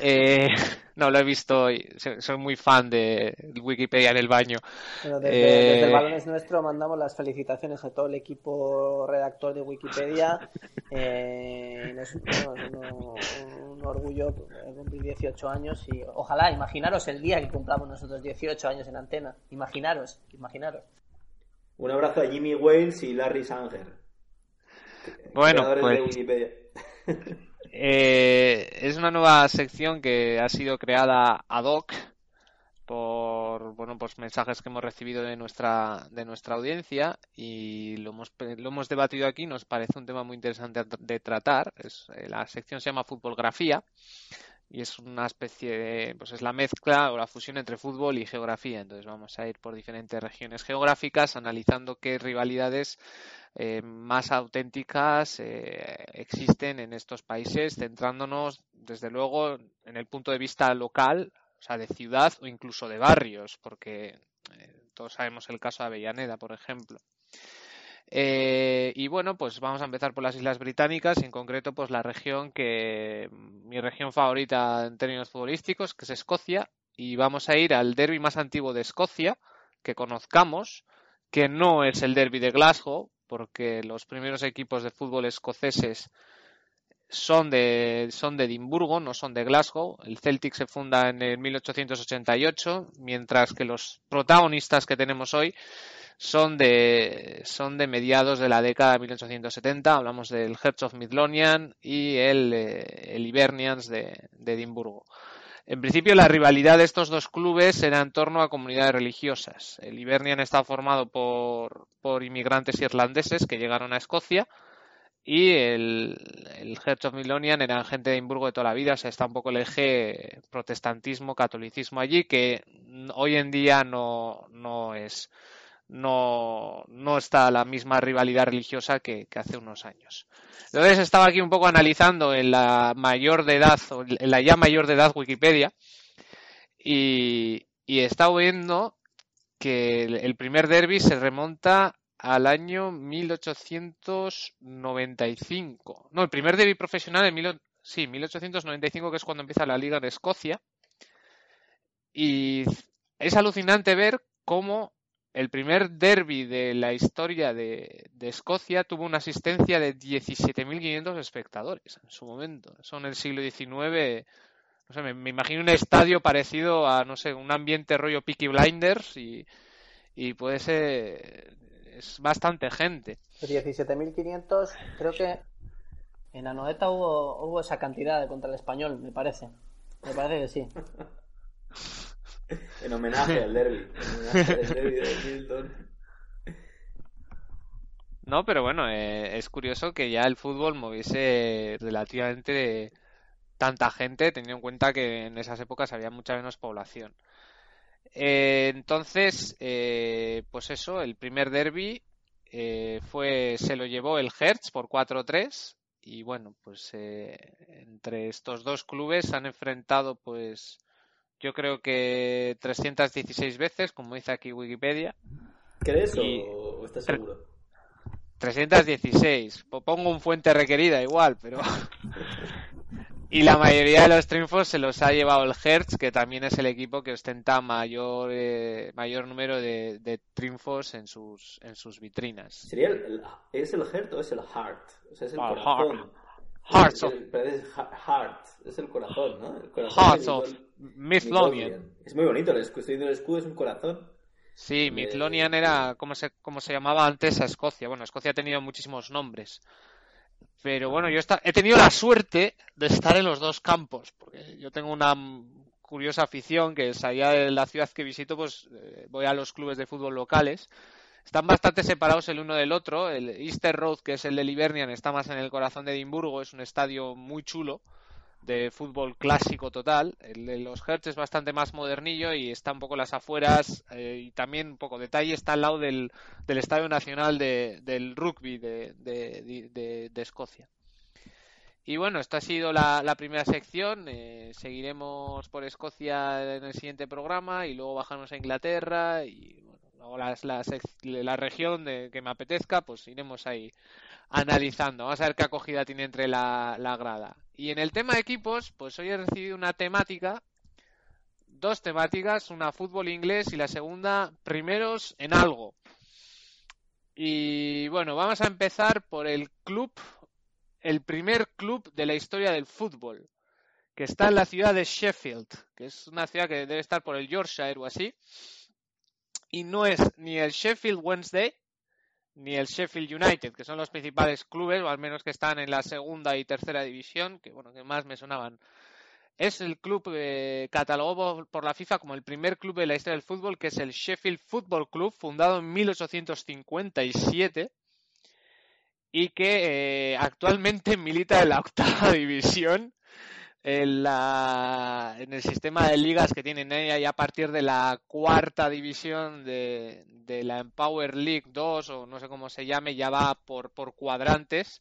Eh, no lo he visto hoy. Soy muy fan de Wikipedia en el baño. Desde, eh... desde el balón es nuestro mandamos las felicitaciones a todo el equipo redactor de Wikipedia. Eh, es un, un, un, orgullo cumplir 18 años y ojalá, imaginaros el día que cumplamos nosotros 18 años en antena. Imaginaros, imaginaros. Un abrazo a Jimmy Wales y Larry Sanger. Bueno, pues, eh, es una nueva sección que ha sido creada ad hoc por bueno pues mensajes que hemos recibido de nuestra de nuestra audiencia y lo hemos lo hemos debatido aquí. Nos parece un tema muy interesante de tratar. Es, eh, la sección se llama futbolgrafía y es una especie de pues es la mezcla o la fusión entre fútbol y geografía. Entonces vamos a ir por diferentes regiones geográficas analizando qué rivalidades eh, más auténticas eh, existen en estos países, centrándonos desde luego en el punto de vista local, o sea, de ciudad o incluso de barrios, porque eh, todos sabemos el caso de Avellaneda, por ejemplo. Y bueno, pues vamos a empezar por las Islas Británicas, en concreto, pues la región que mi región favorita en términos futbolísticos, que es Escocia, y vamos a ir al derby más antiguo de Escocia que conozcamos, que no es el derby de Glasgow, porque los primeros equipos de fútbol escoceses son de, son de Edimburgo, no son de Glasgow. El Celtic se funda en el 1888, mientras que los protagonistas que tenemos hoy son de, son de mediados de la década de 1870. Hablamos del Hearts of y el, eh, el Hibernians de, de Edimburgo. En principio, la rivalidad de estos dos clubes era en torno a comunidades religiosas. El Hibernian está formado por, por inmigrantes irlandeses que llegaron a Escocia y el, el of Milonian eran gente de Edimburgo de toda la vida, o sea, está un poco el eje protestantismo, catolicismo allí, que hoy en día no, no es, no, no está la misma rivalidad religiosa que, hace unos años. Entonces estaba aquí un poco analizando en la mayor de edad, o en la ya mayor de edad Wikipedia, y, y he viendo que el, primer derby se remonta al año 1895. No, el primer derby profesional en mil, sí, 1895, que es cuando empieza la Liga de Escocia. Y es alucinante ver cómo el primer derby de la historia de, de Escocia tuvo una asistencia de 17.500 espectadores en su momento. Eso en el siglo XIX, no sé, me, me imagino un estadio parecido a, no sé, un ambiente rollo Peaky Blinders y, y puede ser es bastante gente. 17.500, creo que en Anoeta hubo, hubo esa cantidad de contra el español, me parece. Me parece que sí. En homenaje al derby. En homenaje al derby de Milton. No, pero bueno, eh, es curioso que ya el fútbol moviese relativamente tanta gente, teniendo en cuenta que en esas épocas había mucha menos población. Eh, entonces, eh, pues eso, el primer derby eh, fue, se lo llevó el Hertz por 4-3 y bueno, pues eh, entre estos dos clubes se han enfrentado pues yo creo que 316 veces, como dice aquí Wikipedia. ¿Crees Y- o estás seguro? 316. Po- Pongo un fuente requerida igual, pero... y la mayoría de los triunfos se los ha llevado el Hertz, que también es el equipo que ostenta mayor, eh, mayor número de, de triunfos en sus, en sus vitrinas. ¿Sería el, el- ¿Es el Heart o es el Heart? O sea, es el Ah, corazón. Heart. Hearts of- es ha- Heart, es el corazón, ¿no? El corazón Hearts of Midlothian. Es muy bonito, el escudo, estoy viendo el escudo, es un corazón. Sí, Midlothian era como se, como se llamaba antes a Escocia. Bueno, Escocia ha tenido muchísimos nombres. Pero bueno, yo he tenido la suerte de estar en los dos campos, porque yo tengo una curiosa afición que es allá de la ciudad que visito, pues eh, voy a los clubes de fútbol locales. Están bastante separados el uno del otro. El Easter Road, que es el de Livernian, está más en el corazón de Edimburgo, es un estadio muy chulo de fútbol clásico total. El de los Hertz es bastante más modernillo y está un poco las afueras eh, y también un poco detalle está al lado del, del Estadio Nacional de- del Rugby de, de- de- Escocia. Y bueno, esta ha sido la, la primera sección. eh, seguiremos por Escocia en el siguiente programa y luego bajamos a Inglaterra y luego la, sec- la región de, que me apetezca, pues iremos ahí analizando. Vamos a ver qué acogida tiene entre la, la grada. Y en el tema de equipos, pues hoy he recibido una temática, dos temáticas, una fútbol inglés y la segunda primeros en algo. Y bueno, vamos a empezar por el club, el primer club de la historia del fútbol, que está en la ciudad de Sheffield, que es una ciudad que debe estar por el Yorkshire o así. Y no es ni el Sheffield Wednesday, ni el Sheffield United, que son los principales clubes, o al menos que están en la segunda y tercera división, que bueno, que más me sonaban. Es el club eh, catalogado por la FIFA como el primer club de la historia del fútbol, que es el Sheffield Football Club, fundado en 1857 y que eh, actualmente milita en la octava división en, la, en el sistema de ligas que tienen ella y a partir de la cuarta división de, de la Empower League 2 o no sé cómo se llame, ya va por, por cuadrantes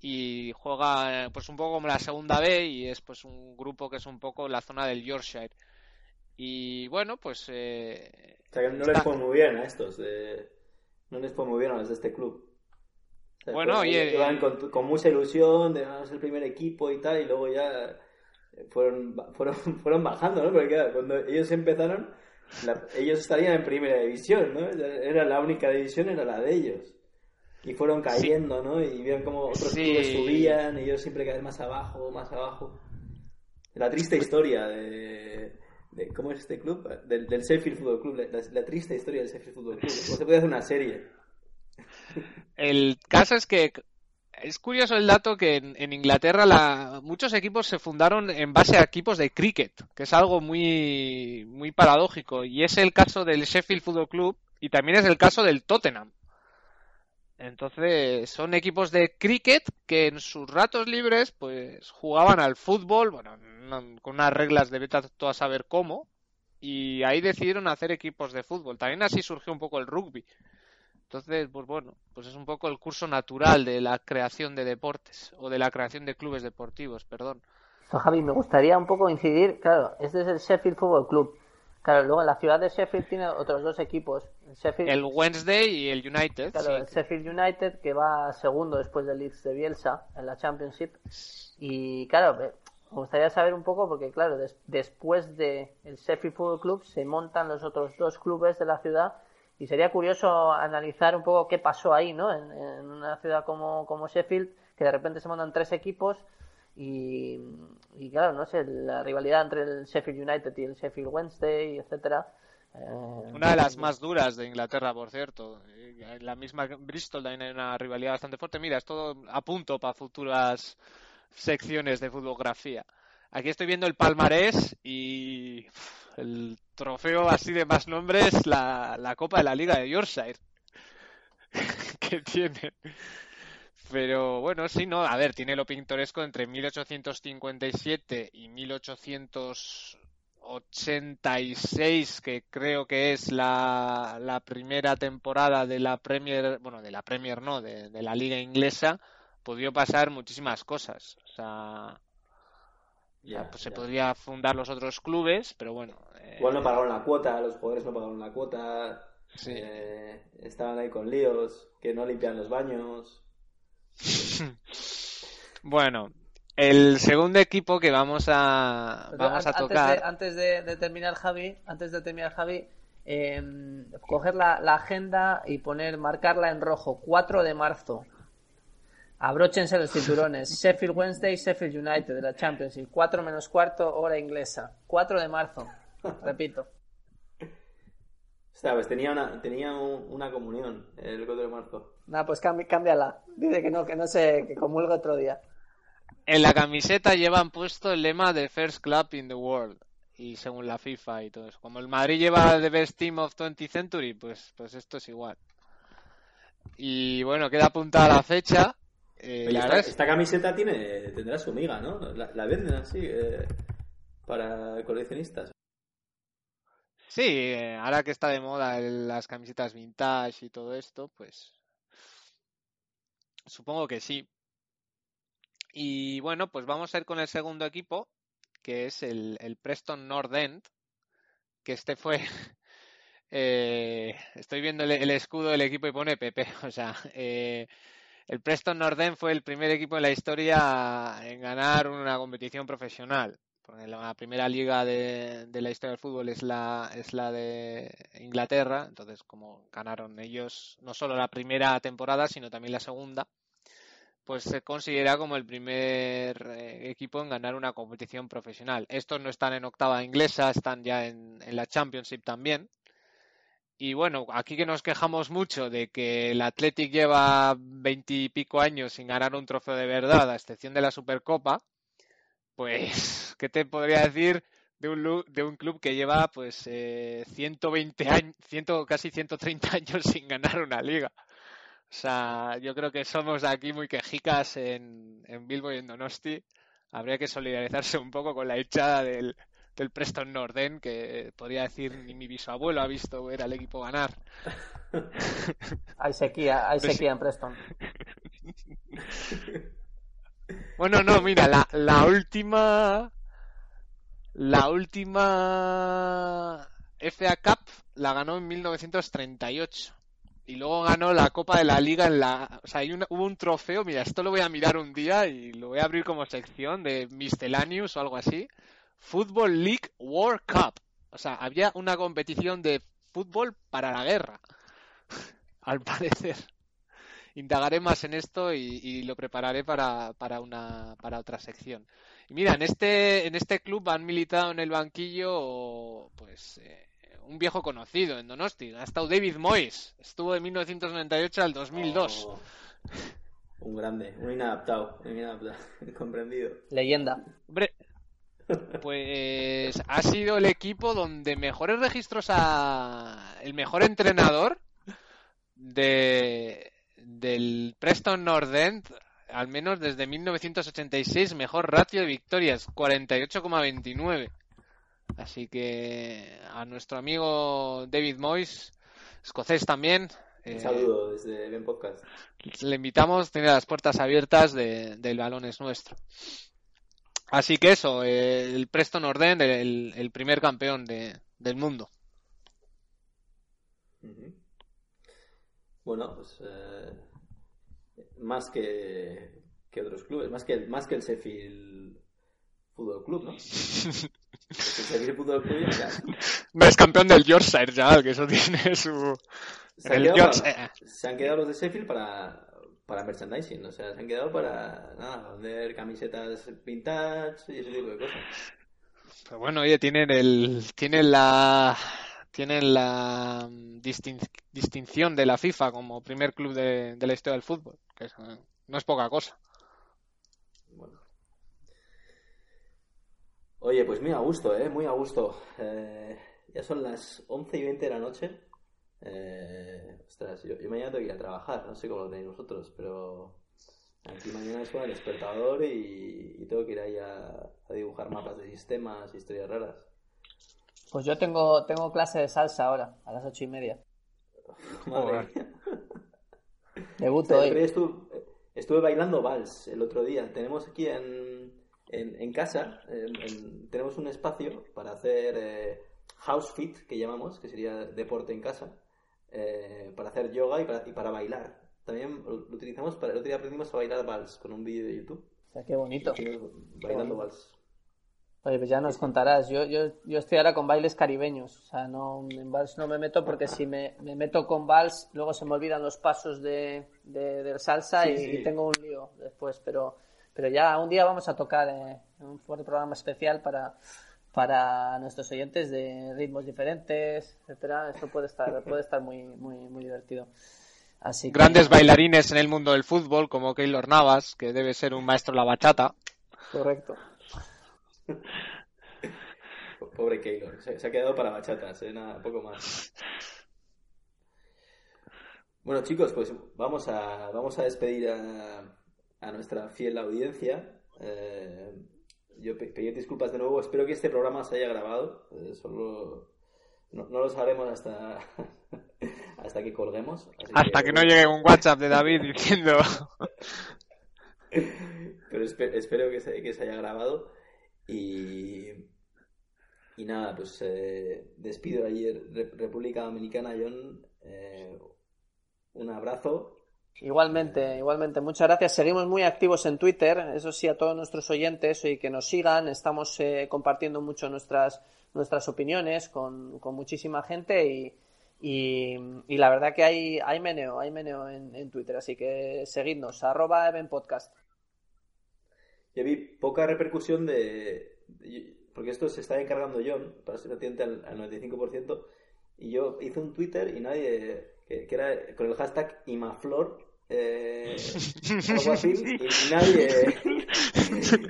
y juega eh, pues un poco como la segunda B y es pues un grupo que es un poco la zona del Yorkshire. Y bueno, pues eh, O sea, que no Está- les fue muy bien a estos. de- No les fue muy bien a los de este club. O sea, Bueno, eh, con, con mucha ilusión de el primer equipo y tal, y luego ya fueron, fueron, fueron bajando, ¿no? Porque claro, cuando ellos empezaron, la- ellos estarían en primera división, ¿no? Era la única división, era la de ellos. Y fueron cayendo, ¿no? Y vieron como otros Sí. clubes subían y ellos siempre caían más abajo, más abajo. La triste historia de, de- ¿cómo es este club? Del, del Sheffield Football Club, la, la triste historia del Sheffield Football Club. O se puede hacer una serie. El caso es que es curioso el dato que en, Inglaterra la- muchos equipos se fundaron en base a equipos de cricket, que es algo muy, muy paradójico. Y es el caso del Sheffield Football Club y también es el caso del Tottenham. Entonces, son equipos de cricket que en sus ratos libres, pues, jugaban al fútbol, bueno, no- con unas reglas de vete a tú a saber cómo, y ahí decidieron hacer equipos de fútbol. También así surgió un poco el rugby. Entonces, pues bueno, pues es un poco el curso natural de la creación de deportes, o de la creación de clubes deportivos, perdón. So, Javi, me gustaría un poco incidir, claro, este es el Sheffield Football Club. Claro, luego la ciudad de Sheffield tiene otros dos equipos. El Sheffield, El Wednesday y el United, claro, sí. el Sheffield United que va segundo después del Leeds de Bielsa en la Championship. Y claro, me gustaría saber un poco porque claro, des- después de el Sheffield Football Club se montan los otros dos clubes de la ciudad y sería curioso analizar un poco qué pasó ahí, ¿no? En, una ciudad como, como Sheffield, que de repente se montan tres equipos y, y claro, no sé, la rivalidad entre el Sheffield United y el Sheffield Wednesday, etcétera. eh, Una de las más duras de Inglaterra, por cierto. Eh, La misma Bristol también hay una rivalidad bastante fuerte. Mira, es todo a punto para futuras secciones de futbolografía. Aquí estoy viendo el palmarés y el trofeo así de más nombres, la, la Copa de la Liga de Yorkshire que tiene. Pero bueno, sí, no, a ver, tiene lo pintoresco entre 1857 y 1886, que creo que es la, la primera temporada de la Premier, bueno, de la Premier no, de, de la Liga Inglesa, podría pasar muchísimas cosas. O sea, Ya, pues se podría fundar los otros clubes, pero bueno. eh, Igual no pagaron la cuota, los jugadores no pagaron la cuota, Sí. eh, estaban ahí con líos, que no limpian los baños. Bueno, el segundo equipo que vamos a, Pero vamos a antes tocar. de- Antes de, de terminar, Javi, antes de terminar, Javi, eh, coger la, la agenda y poner, marcarla en rojo, 4 de marzo. Abróchense los cinturones. Sheffield Wednesday, Sheffield United de la Championship. 4 menos cuarto, hora inglesa. 4 de marzo. Repito. O sea, pues tenía una, tenía un- una comunión el 4 de marzo. Nada, pues cambi- cámbiala. Dice que no, que no sé, que comulga otro día. En la camiseta llevan puesto el lema de First Club in the World. Y según la FIFA y todo eso. Como el Madrid lleva The Best Team of 20th Century, pues, pues esto es igual. Y bueno, queda apuntada la fecha. Eh, esta, verdad es- esta camiseta tiene, tendrá su miga, ¿no? La, la venden así eh, para coleccionistas. Sí, eh, ahora que está de moda el- las camisetas vintage y todo esto, pues supongo que sí. Y bueno, pues vamos a ir con el segundo equipo, que es el, el Preston North End, que este fue... eh, estoy viendo el, el escudo del equipo y pone PP, o sea, eh, el Preston North End fue el primer equipo en la historia en ganar una competición profesional. Porque la primera liga de, de la historia del fútbol es la, es la de Inglaterra, entonces como ganaron ellos no solo la primera temporada, sino también la segunda, pues se considera como el primer eh, equipo en ganar una competición profesional. Estos no están en octava inglesa, están ya en, en la Championship también. Y bueno, aquí que nos quejamos mucho de que el Athletic lleva veintipico años sin ganar un trofeo de verdad, a excepción de la Supercopa, pues, ¿qué te podría decir de un, de un club que lleva pues eh, 120 años, 100, casi 130 años sin ganar una liga? O sea, yo creo que somos aquí muy quejicas en, en y en Donosti. Habría que solidarizarse un poco con la hinchada del, del Preston Norden, que podría decir ni mi bisabuelo ha visto ver al equipo ganar. Hay sequía, hay Pues sequía en Preston. Bueno, no, mira, la, la última. La última FA Cup la ganó en 1938. Y luego ganó la Copa de la Liga en la. O sea, hay una- hubo un trofeo, mira, esto lo voy a mirar un día y lo voy a abrir como sección de Miscellaneous o algo así. Football League World Cup. O sea, había una competición de fútbol para la guerra. Al parecer. Indagaré más en esto y, y lo prepararé para, para una para otra sección. Y mira, en este en este club han militado en el banquillo pues eh, un viejo conocido en Donosti, ha estado David Moyes, estuvo de 1998 al 2002. Oh, un grande, un inadaptado, un inadaptado, comprendido. Leyenda. Hombre, pues ha sido el equipo donde mejores registros a el mejor entrenador de, del Preston North End, al menos desde 1986, mejor ratio de victorias, 48,29. Así que a nuestro amigo David Moyes, escocés también, Un eh, saludo desde Ben Podcast. le invitamos, tiene las puertas abiertas de- del balón es nuestro. Así que eso, eh, el Preston North End, el, el primer campeón de- del mundo. Ujú. Pues eh, más que, que otros clubes, más que, el, más que el Sheffield Fútbol Club, ¿no? el Sheffield Fútbol Club ya No es campeón del Yorkshire, ya, que eso tiene su... se, han El quedado Yorkshire. para- se han quedado los de Sheffield para, para merchandising, o sea, se han quedado para nada, vender camisetas vintage y ese tipo de cosas. Pero bueno, oye, tienen el, tienen la, tienen la mm, distin- distinción de la FIFA como primer club de, de la historia del fútbol, que es, eh, no es poca cosa. Bueno. Oye, pues muy a gusto, ¿eh? Muy a gusto. Eh, ya son las 11 y 20 de la noche. Eh, ostras, yo, yo mañana tengo que ir a trabajar, no sé cómo lo tenéis vosotros, pero aquí mañana suena el despertador y, y tengo que ir ahí a, a dibujar mapas de sistemas, historias raras. Pues yo tengo, tengo clase de salsa ahora, a las ocho y media. Madre mía. Debuto hoy. estuve, estuve bailando vals el otro día. Tenemos aquí en, en, en casa, en- en- tenemos un espacio para hacer eh, house fit, que llamamos, que sería deporte en casa, eh, para hacer yoga y para, y para bailar. También lo lo utilizamos para... El otro día aprendimos a bailar vals con un vídeo de YouTube. O sea, qué bonito. Bailando vals. Oye, pues ya nos contarás. Yo, yo, yo estoy ahora con bailes caribeños. O sea, no, en vals no me meto porque si me, me meto con vals, luego se me olvidan los pasos de, de, del salsa Sí, y, sí. y tengo un lío después. Pero, pero ya un día vamos a tocar eh, un fuerte programa especial para, para nuestros oyentes de ritmos diferentes, etcétera. Esto puede estar, puede estar muy, muy, muy divertido. Así que- Grandes bailarines en el mundo del fútbol, como Keylor Navas, que debe ser un maestro de la bachata. Correcto. Pobre Keylor. Se, se ha quedado para bachatas, ¿eh? Nada, poco más. Bueno, chicos, pues vamos a, vamos a despedir a, a nuestra fiel audiencia. Eh, yo pe- pedir disculpas de nuevo. Espero que este programa se haya grabado. Eh, solo no, no lo sabremos hasta, hasta que colguemos. así Hasta que no llegue un WhatsApp de David diciendo... Pero espe- espero que se, que se haya grabado. Y, y nada, pues eh, despido ayer Re- República Dominicana, John. eh, un abrazo. Igualmente, igualmente. Muchas gracias. Seguimos muy activos en Twitter. Eso sí, a todos nuestros oyentes y que nos sigan. Estamos eh, compartiendo mucho nuestras, nuestras opiniones con, con muchísima gente y, y, la verdad que hay, hay meneo, hay meneo en, en Twitter. Así que seguidnos, arroba Podcast. Yo vi poca repercusión de, Porque esto se está encargando John, para ser paciente al, al 95%. Y yo hice un Twitter y nadie. que era con el hashtag Imaflor. Eh, y, nadie.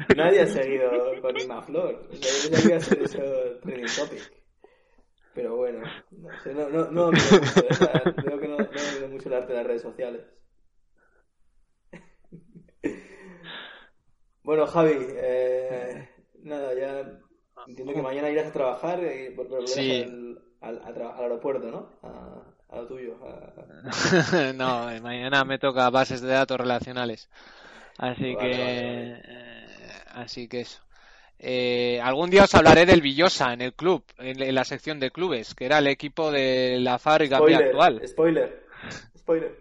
nadie ha seguido con Imaflor. Yo pensaba que iba a ser eso trending topic. Pero bueno, no sé, no, no, no. Veo que no, no mucho el arte de las redes sociales. Bueno, Javi, eh, nada, ya entiendo que mañana irás a trabajar y vol- volverás Sí. al, al, a tra- al aeropuerto, ¿no? A, a lo tuyo. a- no, mañana me toca bases de datos relacionales. Así Vale, que, vale, vale. eh, así que eso. Eh, algún día os hablaré del Villosa en el club, en, en la sección de clubes, que era el equipo de la fábrica actual. spoiler, spoiler.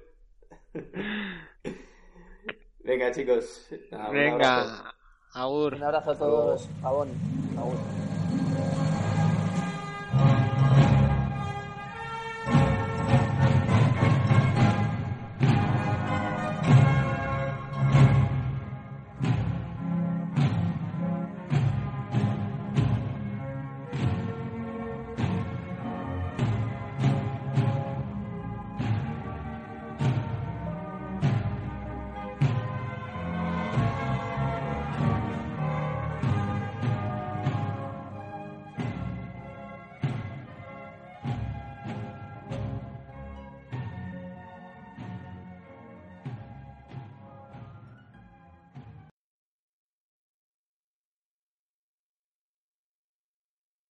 Venga, chicos. nada, un abrazo. Venga, Agur. Un abrazo a todos. Abón. Agur.